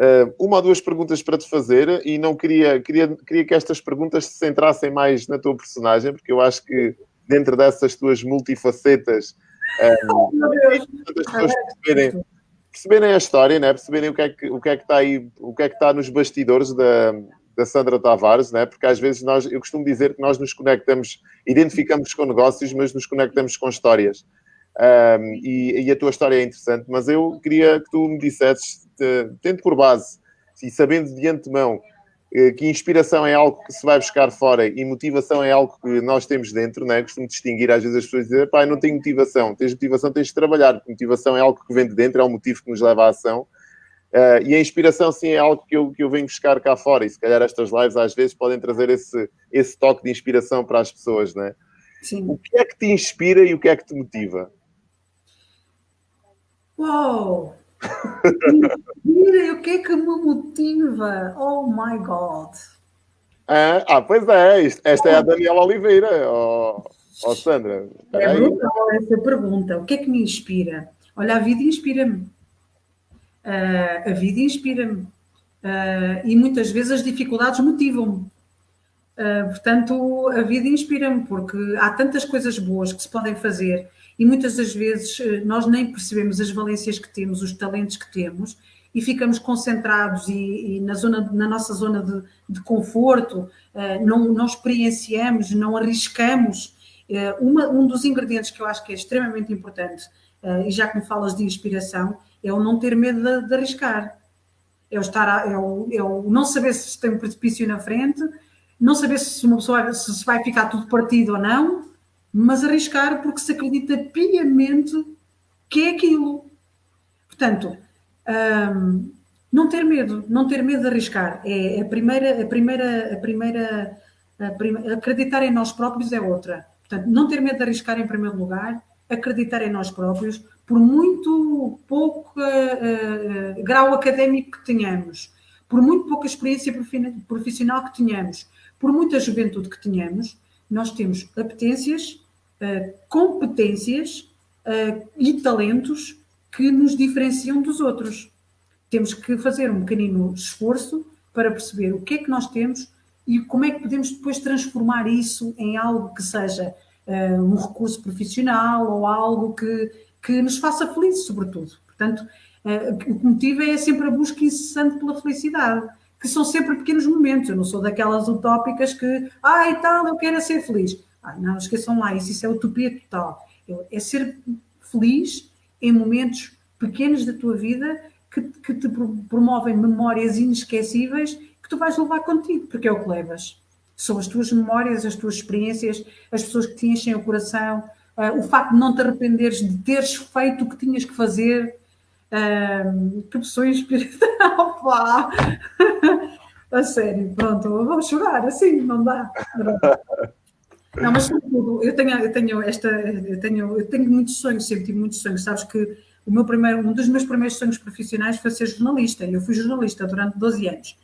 uh, uma ou duas perguntas para te fazer e não queria, queria, queria que estas perguntas se centrassem mais na tua personagem, porque eu acho que dentro dessas tuas multifacetas, um, eh, *laughs* oh, as pessoas perceberem, perceberem a história, né? perceberem o que, é que, o que é que está aí, o que é que está nos bastidores da da Sandra Tavares, né? porque às vezes nós, eu costumo dizer que nós nos conectamos, identificamos com negócios, mas nos conectamos com histórias. Um, e, e, a tua história é interessante, mas eu queria que tu me dissesses, tendo por base e sabendo de antemão eh, que inspiração é algo que se vai buscar fora e motivação é algo que nós temos dentro, né? costumo distinguir às vezes as pessoas dizem, pai, não tenho motivação, tens motivação, tens de trabalhar, motivação é algo que vem de dentro, é um motivo que nos leva à ação Uh, e a inspiração, sim, é algo que eu, que eu venho buscar cá fora. E se calhar estas lives às vezes podem trazer esse, esse toque de inspiração para as pessoas, né? Sim. O que é que te inspira e o que é que te motiva? Uau! Mira, *laughs* o que é que me motiva? Oh my God! Ah, ah pois é, esta é a Daniela Oliveira, oh, oh Sandra. É brutal essa pergunta. O que é que me inspira? Olha, a vida inspira-me. Uh, a vida inspira-me. Uh, e muitas vezes as dificuldades motivam-me. Uh, portanto, a vida inspira-me, porque há tantas coisas boas que se podem fazer e muitas das vezes nós nem percebemos as valências que temos, os talentos que temos e ficamos concentrados e, e na, zona, na nossa zona de, de conforto, não, não experienciamos, não arriscamos. Uma, um dos ingredientes que eu acho que é extremamente importante, e já que me falas de inspiração, é o não ter medo de, de arriscar. É o, estar a, é, o, é o não saber se tem um precipício na frente, não saber se uma pessoa se, vai ficar tudo partido ou não, mas arriscar porque se acredita piamente que é aquilo. Portanto, hum, não ter medo, não ter medo de arriscar. É a primeira, a primeira, a primeira, a primeira acreditar em nós próprios é outra. Portanto, não ter medo de arriscar em primeiro lugar, acreditar em nós próprios, por muito pouco uh, uh, grau académico que tenhamos, por muito pouca experiência profissional que tenhamos, por muita juventude que tenhamos, nós temos apetências, uh, competências uh, e talentos que nos diferenciam dos outros. Temos que fazer um pequenino esforço para perceber o que é que nós temos e como é que podemos depois transformar isso em algo que seja um recurso profissional ou algo que, que nos faça felizes, sobretudo. Portanto, uh, o que motiva é sempre a busca incessante pela felicidade, que são sempre pequenos momentos. Eu não sou daquelas utópicas que, ah, e tal, eu quero é ser feliz. Ah, não, esqueçam lá, isso, isso é utopia total. É ser feliz em momentos pequenos da tua vida que, que te promovem memórias inesquecíveis que tu vais levar contigo, porque é o que levas. São as tuas memórias, as tuas experiências, as pessoas que te enchem o coração, o facto de não te arrependeres de teres feito o que tinhas que fazer. Uh, que pessoa inspiração, pá! *laughs* A sério, pronto, vamos chorar, assim, não dá. Não, mas sobretudo, eu tenho, eu tenho esta, eu tenho, eu tenho muitos sonhos, sempre tive muitos sonhos. Sabes que o meu primeiro, um dos meus primeiros sonhos profissionais foi ser jornalista. Eu fui jornalista durante 12 anos.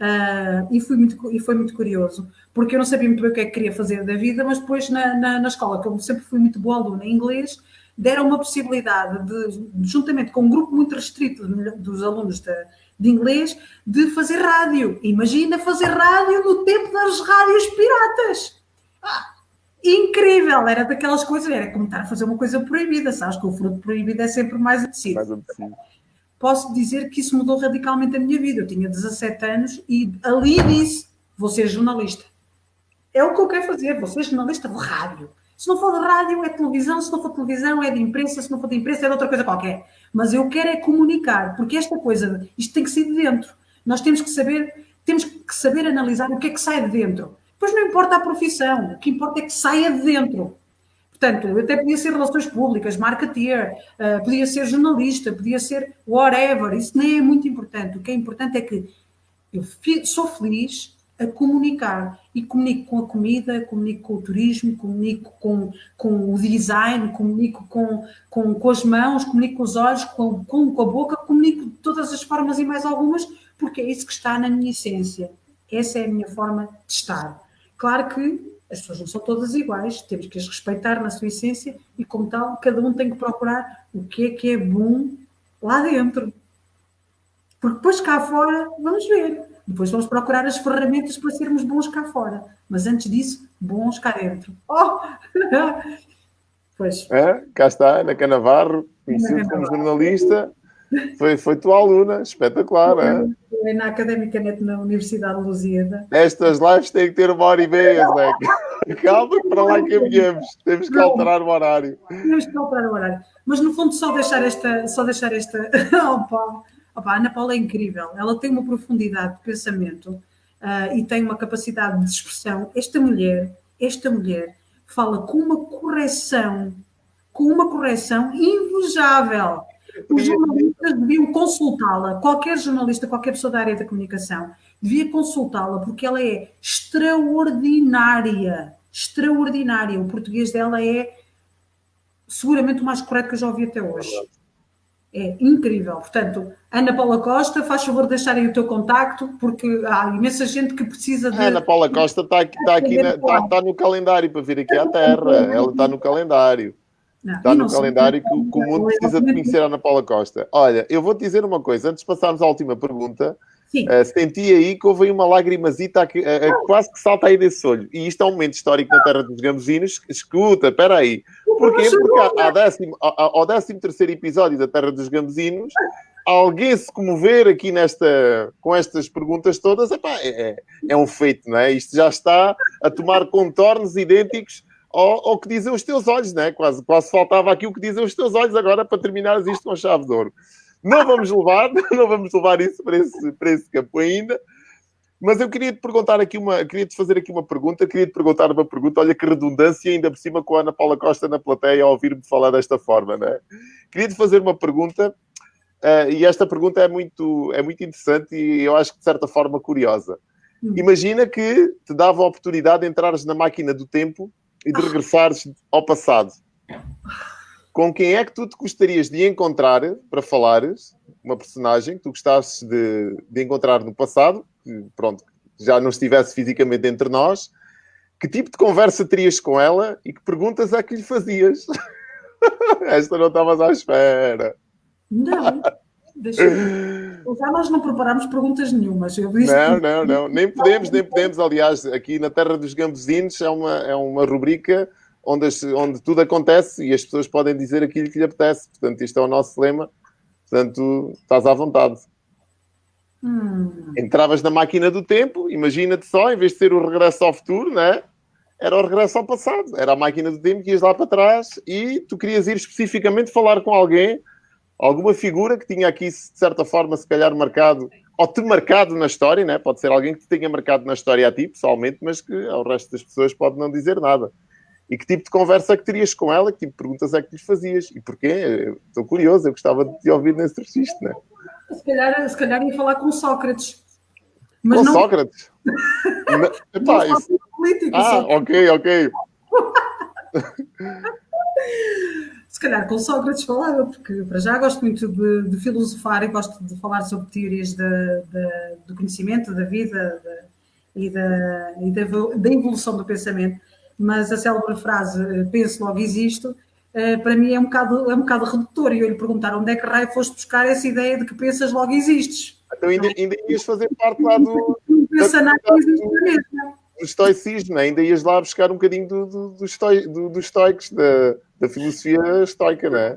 Uh, e, fui muito, e foi muito curioso, porque eu não sabia muito bem o que é que queria fazer da vida, mas depois na, na, na escola, como sempre fui muito boa aluna em inglês, deram uma possibilidade de, juntamente com um grupo muito restrito dos alunos de, de inglês, de fazer rádio. Imagina fazer rádio no tempo das rádios piratas. Ah, incrível! Era daquelas coisas, era como estar a fazer uma coisa proibida, sabes que o fruto proibido é sempre mais apetecido. Mais apetecido. Posso dizer que isso mudou radicalmente a minha vida. Eu tinha 17 anos e ali disse: vou ser jornalista. É o que eu quero fazer, vou ser jornalista de rádio. Se não for de rádio, é televisão, se não for televisão, é de imprensa, se não for de imprensa, é de outra coisa qualquer. Mas eu quero é comunicar, porque esta coisa, isto tem que ser de dentro. Nós temos que saber, temos que saber analisar o que é que sai de dentro. Depois não importa a profissão, o que importa é que saia de dentro. Portanto, eu até podia ser relações públicas, marketeer, uh, podia ser jornalista, podia ser whatever, isso nem é muito importante. O que é importante é que eu sou feliz a comunicar e comunico com a comida, comunico com o turismo, comunico com, com o design, comunico com, com, com as mãos, comunico com os olhos, com, com, com a boca, comunico de todas as formas e mais algumas, porque é isso que está na minha essência. Essa é a minha forma de estar. Claro que as pessoas não são todas iguais, temos que as respeitar na sua essência e, como tal, cada um tem que procurar o que é que é bom lá dentro. Porque depois cá fora, vamos ver. Depois vamos procurar as ferramentas para sermos bons cá fora. Mas antes disso, bons cá dentro. Oh! *laughs* pois. É, cá está, Ana Canavarro, conhecido como jornalista, foi, foi tua aluna, espetacular, é? Na Académica Net na Universidade de Lusíada. Estas lives têm que ter uma hora e meia, *laughs* Zé. Calma que para lá caminhamos. Temos que alterar o horário. Temos que alterar o horário. Mas no fundo, só deixar esta. Só deixar esta... *laughs* opa, opa, a Ana Paula é incrível. Ela tem uma profundidade de pensamento uh, e tem uma capacidade de expressão. Esta mulher, esta mulher, fala com uma correção, com uma correção invejável os jornalistas deviam consultá-la, qualquer jornalista, qualquer pessoa da área da comunicação, devia consultá-la porque ela é extraordinária. Extraordinária. O português dela é seguramente o mais correto que eu já ouvi até hoje. É incrível. Portanto, Ana Paula Costa, faz favor de deixarem o teu contacto, porque há imensa gente que precisa de. Ana Paula Costa está aqui, está aqui na, está, está no calendário para vir aqui à Terra. Ela está no calendário. Não, Está no calendário que, que, o mundo precisa de conhecer a Ana Paula Costa. Olha, eu vou te dizer uma coisa, antes de passarmos à última pergunta, uh, senti aí que houve aí uma lagrimazita que, uh, uh, quase que salta aí desse olho. E isto é um momento histórico na Terra dos Gambuzinos. Escuta, espera aí. Porquê? Porque ao décimo, ao, ao décimo terceiro episódio da Terra dos Gambuzinos, alguém se comover aqui nesta, com estas perguntas todas, epá, é, é um feito, não é? Isto já está a tomar contornos idênticos ao, ao que dizem os teus olhos, né? Quase, quase faltava aqui o que dizem os teus olhos agora para terminares isto com chave de ouro. Não vamos levar, *laughs* não vamos levar isso para esse, para esse campo ainda. Mas eu queria te perguntar aqui uma, queria te fazer aqui uma pergunta, queria te perguntar uma pergunta, olha que redundância, ainda por cima com a Ana Paula Costa na plateia a ouvir-me falar desta forma, né? Queria te fazer uma pergunta, uh, e esta pergunta é muito, é muito interessante e eu acho que de certa forma curiosa. Hum. Imagina que te dava a oportunidade de entrares na máquina do tempo e de regressares ao passado, com quem é que tu te gostarias de encontrar para falares? Uma personagem que tu gostasses de, de encontrar no passado, que pronto, já não estivesse fisicamente entre nós, que tipo de conversa terias com ela e que perguntas é que lhe fazias? *laughs* Esta não estavas à espera. Não. Deixa eu... Já nós não preparámos perguntas nenhumas. Eu disse... Não, não, não. Nem podemos, nem podemos. Aliás, aqui na Terra dos Gambuzinos é uma, é uma rubrica onde, as, onde tudo acontece e as pessoas podem dizer aquilo que lhe apetece. Portanto, isto é o nosso lema. Portanto, estás à vontade. Hum. Entravas na máquina do tempo, imagina-te só, em vez de ser o regresso ao futuro, né? era o regresso ao passado. Era a máquina do tempo que ias lá para trás e tu querias ir especificamente falar com alguém alguma figura que tinha aqui, de certa forma, se calhar marcado, ou te marcado na história, né? pode ser alguém que te tenha marcado na história a ti, pessoalmente, mas que ao resto das pessoas pode não dizer nada. E que tipo de conversa é que terias com ela? Que tipo de perguntas é que lhes fazias? E porquê? Estou curioso, eu gostava de te ouvir nesse registro, né? Se calhar, se calhar ia falar com Sócrates. Mas com não... Sócrates? *laughs* Epá, isso... político, ah, Sócrates. ok, ok. *laughs* se calhar com Sócrates falava, porque para já gosto muito de, de filosofar e gosto de falar sobre teorias de, de, do conhecimento, da vida e, da, e da, da, evolução do pensamento, mas a célebre frase eh, penso logo existo, eh, para mim é um bocado, é um bocado redutor e eu lhe perguntar onde é que raio foste buscar essa ideia de que pensas logo existes. Então ainda, ainda ias fazer parte lá do... Não pensa nada, existe mesmo do estoicismo, ainda ias lá buscar um bocadinho do, do, do, estoi, do dos estoicos, da, da filosofia estoica, não é?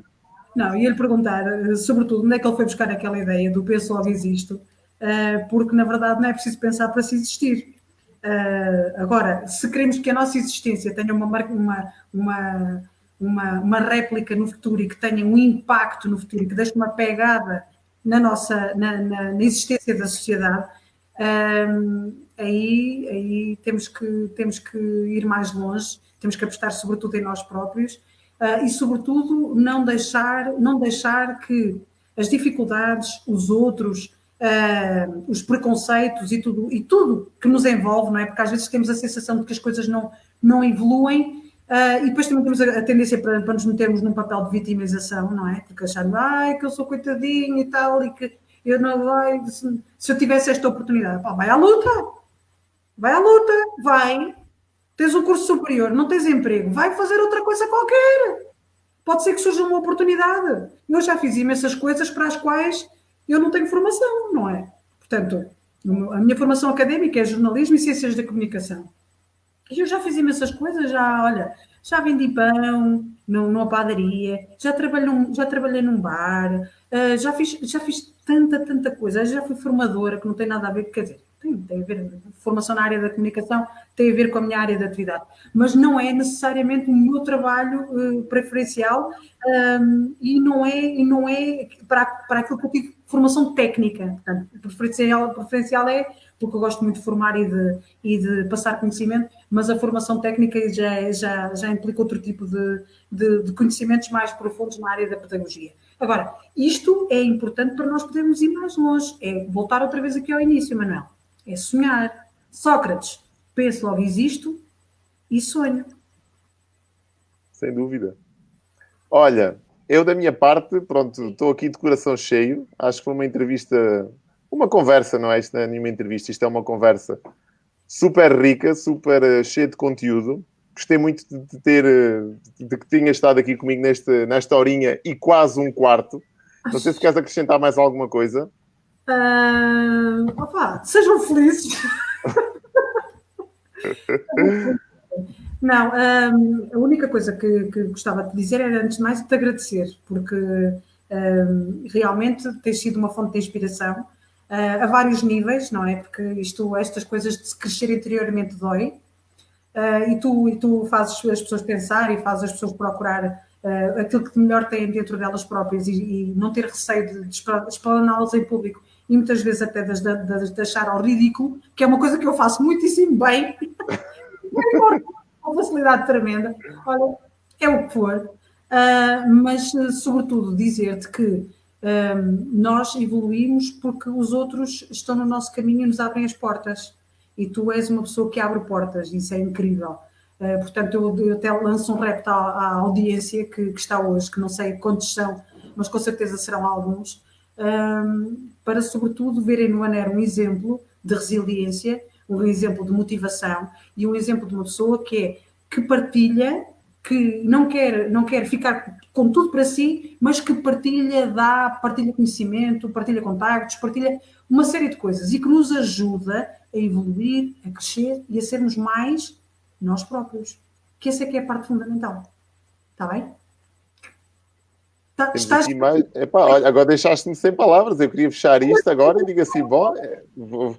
Não, ia-lhe perguntar, eh, sobretudo, onde é que ele foi buscar aquela ideia do penso logo existo, porque na verdade não é preciso pensar para se existir. Uh, agora, se queremos que a nossa existência tenha uma, uma, uma, uma, uma réplica no futuro e que tenha um impacto no futuro que deixe uma pegada na nossa na, na, na existência da sociedade, aí, aí temos, que, temos que ir mais longe, temos que apostar sobretudo em nós próprios uh, e, sobretudo, não deixar, não deixar que as dificuldades, os outros, uh, os preconceitos e tudo, e tudo que nos envolve, não é? Porque às vezes temos a sensação de que as coisas não, não evoluem Uh, e depois também temos a, tendência para, para, nos metermos num papel de vitimização, não é? Porque achando, ai, que eu sou coitadinho e tal, e que eu não vai. Se, se eu tivesse esta oportunidade, pá, vai à luta, vai à luta, vai. Tens um curso superior, não tens emprego, vai fazer outra coisa qualquer. Pode ser que surja uma oportunidade. Eu já fiz imensas coisas para as quais eu não tenho formação, não é? Portanto, a minha formação académica é jornalismo e ciências da comunicação. E eu já fiz imensas coisas, já, olha, já vendi pão numa padaria, já trabalhei num, já trabalhei num bar, uh, já, fiz, já fiz tanta, tanta coisa. Já fui formadora, que não tem nada a ver, quer dizer, tem, tem a ver, formação na área da comunicação tem a ver com a minha área de atividade, mas não é necessariamente o meu trabalho uh, preferencial um, e não é, e não é para, para aquilo que eu tive formação técnica. Portanto, preferencial, preferencial é porque eu gosto muito de formar e de, e de passar conhecimento, mas a formação técnica já, já, já implica outro tipo de, de, de conhecimentos mais profundos na área da pedagogia. Agora, isto é importante para nós podermos ir mais longe. É voltar outra vez aqui ao início, Manuel. É sonhar. Sócrates, penso logo existo e sonho. Sem dúvida. Olha, eu da minha parte, pronto, estou aqui de coração cheio. Acho que foi uma entrevista, uma conversa, não é? Isto não é nenhuma entrevista, isto é uma conversa super rica, super uh, cheia de conteúdo gostei muito de ter de que tinha estado aqui comigo neste, nesta horinha e quase um quarto. Não sei se queres acrescentar mais alguma coisa. Uh, opa, sejam felizes. *laughs* Não, um, a única coisa que, que, gostava de dizer era, antes de mais, te agradecer, porque um, realmente tens sido uma fonte de inspiração uh, a vários níveis, não é? Porque isto, estas coisas de se crescer interiormente dói, uh, e, tu, e tu fazes as pessoas pensar e fazes as pessoas procurar uh, aquilo que melhor têm dentro delas próprias e, e não ter receio de, de explaná-las em público e muitas vezes até de, de, de, achar ao ridículo, que é uma coisa que eu faço muitíssimo bem, *laughs* com facilidade tremenda. Olha, é o que for. Uh, mas, sobretudo, dizer-te que nós evoluímos porque os outros estão no nosso caminho e nos abrem as portas e tu és uma pessoa que abre portas, isso é incrível. Uh, portanto, eu, eu, até lanço um repto à, à audiência que, que, está hoje, que não sei quantos são, mas com certeza serão alguns, para sobretudo verem no ANER um exemplo de resiliência, um exemplo de motivação e um exemplo de uma pessoa que é que partilha que não quer, não quer ficar com tudo para si, mas que partilha, dá, partilha conhecimento, partilha contactos, partilha uma série de coisas e que nos ajuda a evoluir, a crescer e a sermos mais nós próprios. Que essa é que é a parte fundamental. Está bem? Tá, estás... mais... Epá, olha, agora deixaste-me sem palavras. Eu queria fechar isto agora e digo assim: bom, é, vou...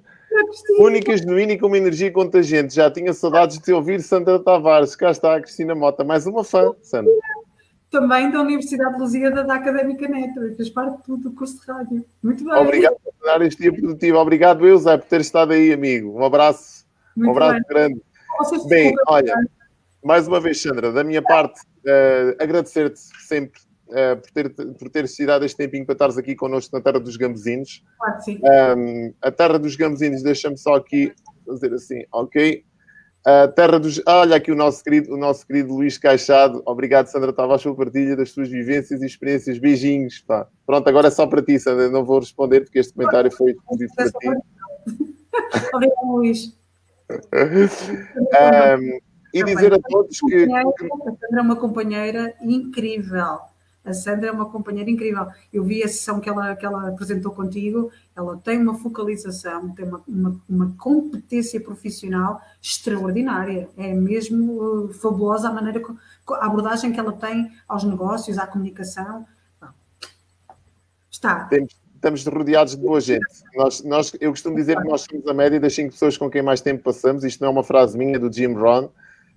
única, genuína e com uma energia contagiante. Já tinha saudades de te ouvir, Sandra Tavares. Cá está a Cristina Mota, mais uma fã, Sandra. Também da Universidade de Lusíada da Académica Neto, fez parte do curso de rádio. Muito bem. Obrigado por dar este dia produtivo. Obrigado, eu, Zé, por ter estado aí, amigo. Um abraço. Muito um abraço bem. grande. Bem, olha, mais uma vez, Sandra, da minha parte, uh, agradecer-te sempre uh, por, ter, por teres tirado este tempinho para estares aqui connosco na Terra dos Gambezinos. Claro sim. Um, a Terra dos Gambezinos, deixa-me só aqui fazer assim, ok? A Terra dos. Ah, olha aqui o nosso querido, o nosso querido Luís Caixado. Obrigado, Sandra Tavares, pela partilha das tuas vivências e experiências. Beijinhos, pá. Pronto, agora é só para ti, Sandra. Não vou responder porque este comentário foi exclusivo para ti. *laughs* Obrigado, Luís. um, e dizer a todos que. A Sandra é uma companheira incrível a Sandra é uma companheira incrível. Eu vi a sessão que ela, que ela apresentou contigo, ela tem uma focalização, tem uma, uma, uma competência profissional extraordinária. É mesmo uh, fabulosa a maneira, a abordagem que ela tem aos negócios, à comunicação. Está. Temos, estamos rodeados de boa gente. Nós, nós, eu costumo dizer que nós somos a média das cinco pessoas com quem mais tempo passamos. Isto não é uma frase minha do Jim Rohn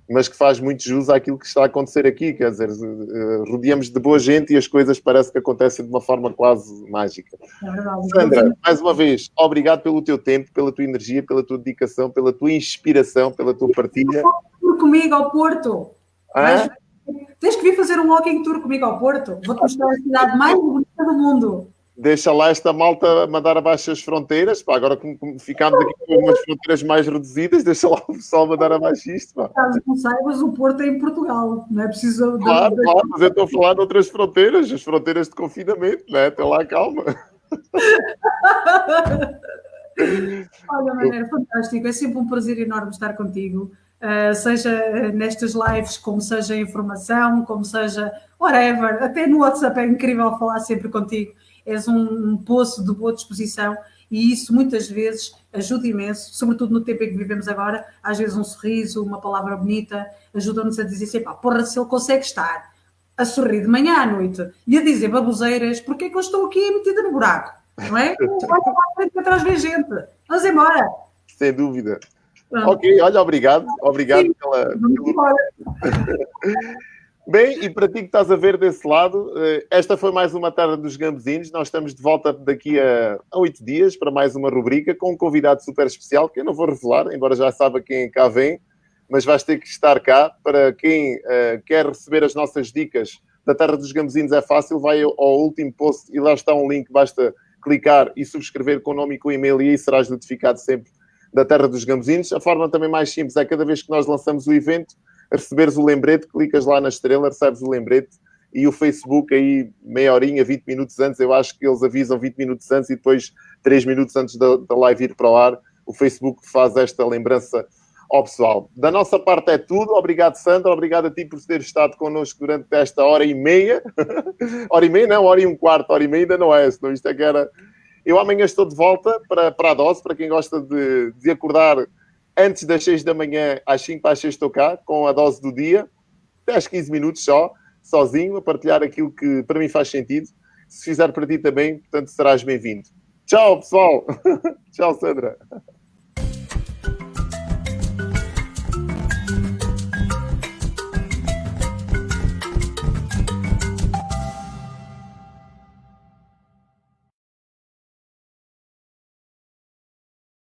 mas que faz muito jus àquilo que está a acontecer aqui. Quer dizer, eh, rodeamos de boa gente e as coisas parece que acontecem de uma forma quase mágica. É verdade. Sandra, mais uma vez, obrigado pelo teu tempo, pela tua energia, pela tua dedicação, pela tua inspiração, pela tua partilha. Comigo ao Porto. Ah? Tens que vir fazer um walking tour comigo ao Porto. Vou-te mostrar a cidade mais bonita do mundo deixa lá esta malta mandar abaixo as fronteiras. Pá, agora como, como ficámos aqui com umas fronteiras mais reduzidas, deixa lá o pessoal mandar abaixo isto. Pá. Caso não saibas, o Porto é em Portugal, não é preciso. Claro, claro, mas eu estou a falar de outras fronteiras, as fronteiras de confinamento, não é? Até lá, calma. *laughs* Olha, Maneira, fantástico, é sempre um prazer enorme estar contigo. Uh, seja nestas lives, como seja informação, como seja whatever, até no WhatsApp é incrível falar sempre contigo és um, um poço de boa disposição e isso muitas vezes ajuda imenso, sobretudo no tempo em que vivemos agora. Às vezes, um sorriso, uma palavra bonita ajuda-nos a dizer assim: pá, porra, se ele consegue estar a sorrir de manhã à noite e a dizer baboseiras, porque é que eu estou aqui metida no buraco? Não é? *laughs* Vai para a frente atrás ver gente. Vamos embora. Sem dúvida. Pronto. Ok, olha, obrigado. Obrigado Sim, pela. Vamos embora. *laughs* Bem, e para ti que estás a ver desse lado, eh, esta foi mais uma tarde dos Gambezinos. Nós estamos de volta daqui a oito dias para mais uma rubrica com um convidado super especial, que eu não vou revelar, embora já saiba quem cá vem, mas vais ter que estar cá. Para quem uh, quer receber as nossas dicas da Terra dos Gambezinos, é fácil, vai ao, último post e lá está um link, basta clicar e subscrever com o nome e com o e-mail e aí serás notificado sempre da Terra dos Gambezinos. A forma também mais simples é cada vez que nós lançamos o evento, receberes o lembrete, clicas lá na estrela, recebes o lembrete e o Facebook aí meia horinha, 20 minutos antes, eu acho que eles avisam 20 minutos antes e depois 3 minutos antes da, da live ir para o ar, o Facebook faz esta lembrança ao pessoal. Da nossa parte é tudo. Obrigado, Sandra. Obrigado a ti por ter estado connosco durante esta hora e meia. *laughs* hora e meia, não, hora e um quarto, hora e meia ainda não é, senão isto é que era. Eu amanhã estou de volta para, para a dose, para quem gosta de, de acordar antes das 6 da manhã, às 5 para as 6 estou cá, com a dose do dia, 10, 15 minutos só, sozinho, a partilhar aquilo que para mim faz sentido. Se fizer para ti também, portanto, serás bem-vindo. Tchau, pessoal. *laughs* Tchau, Sandra.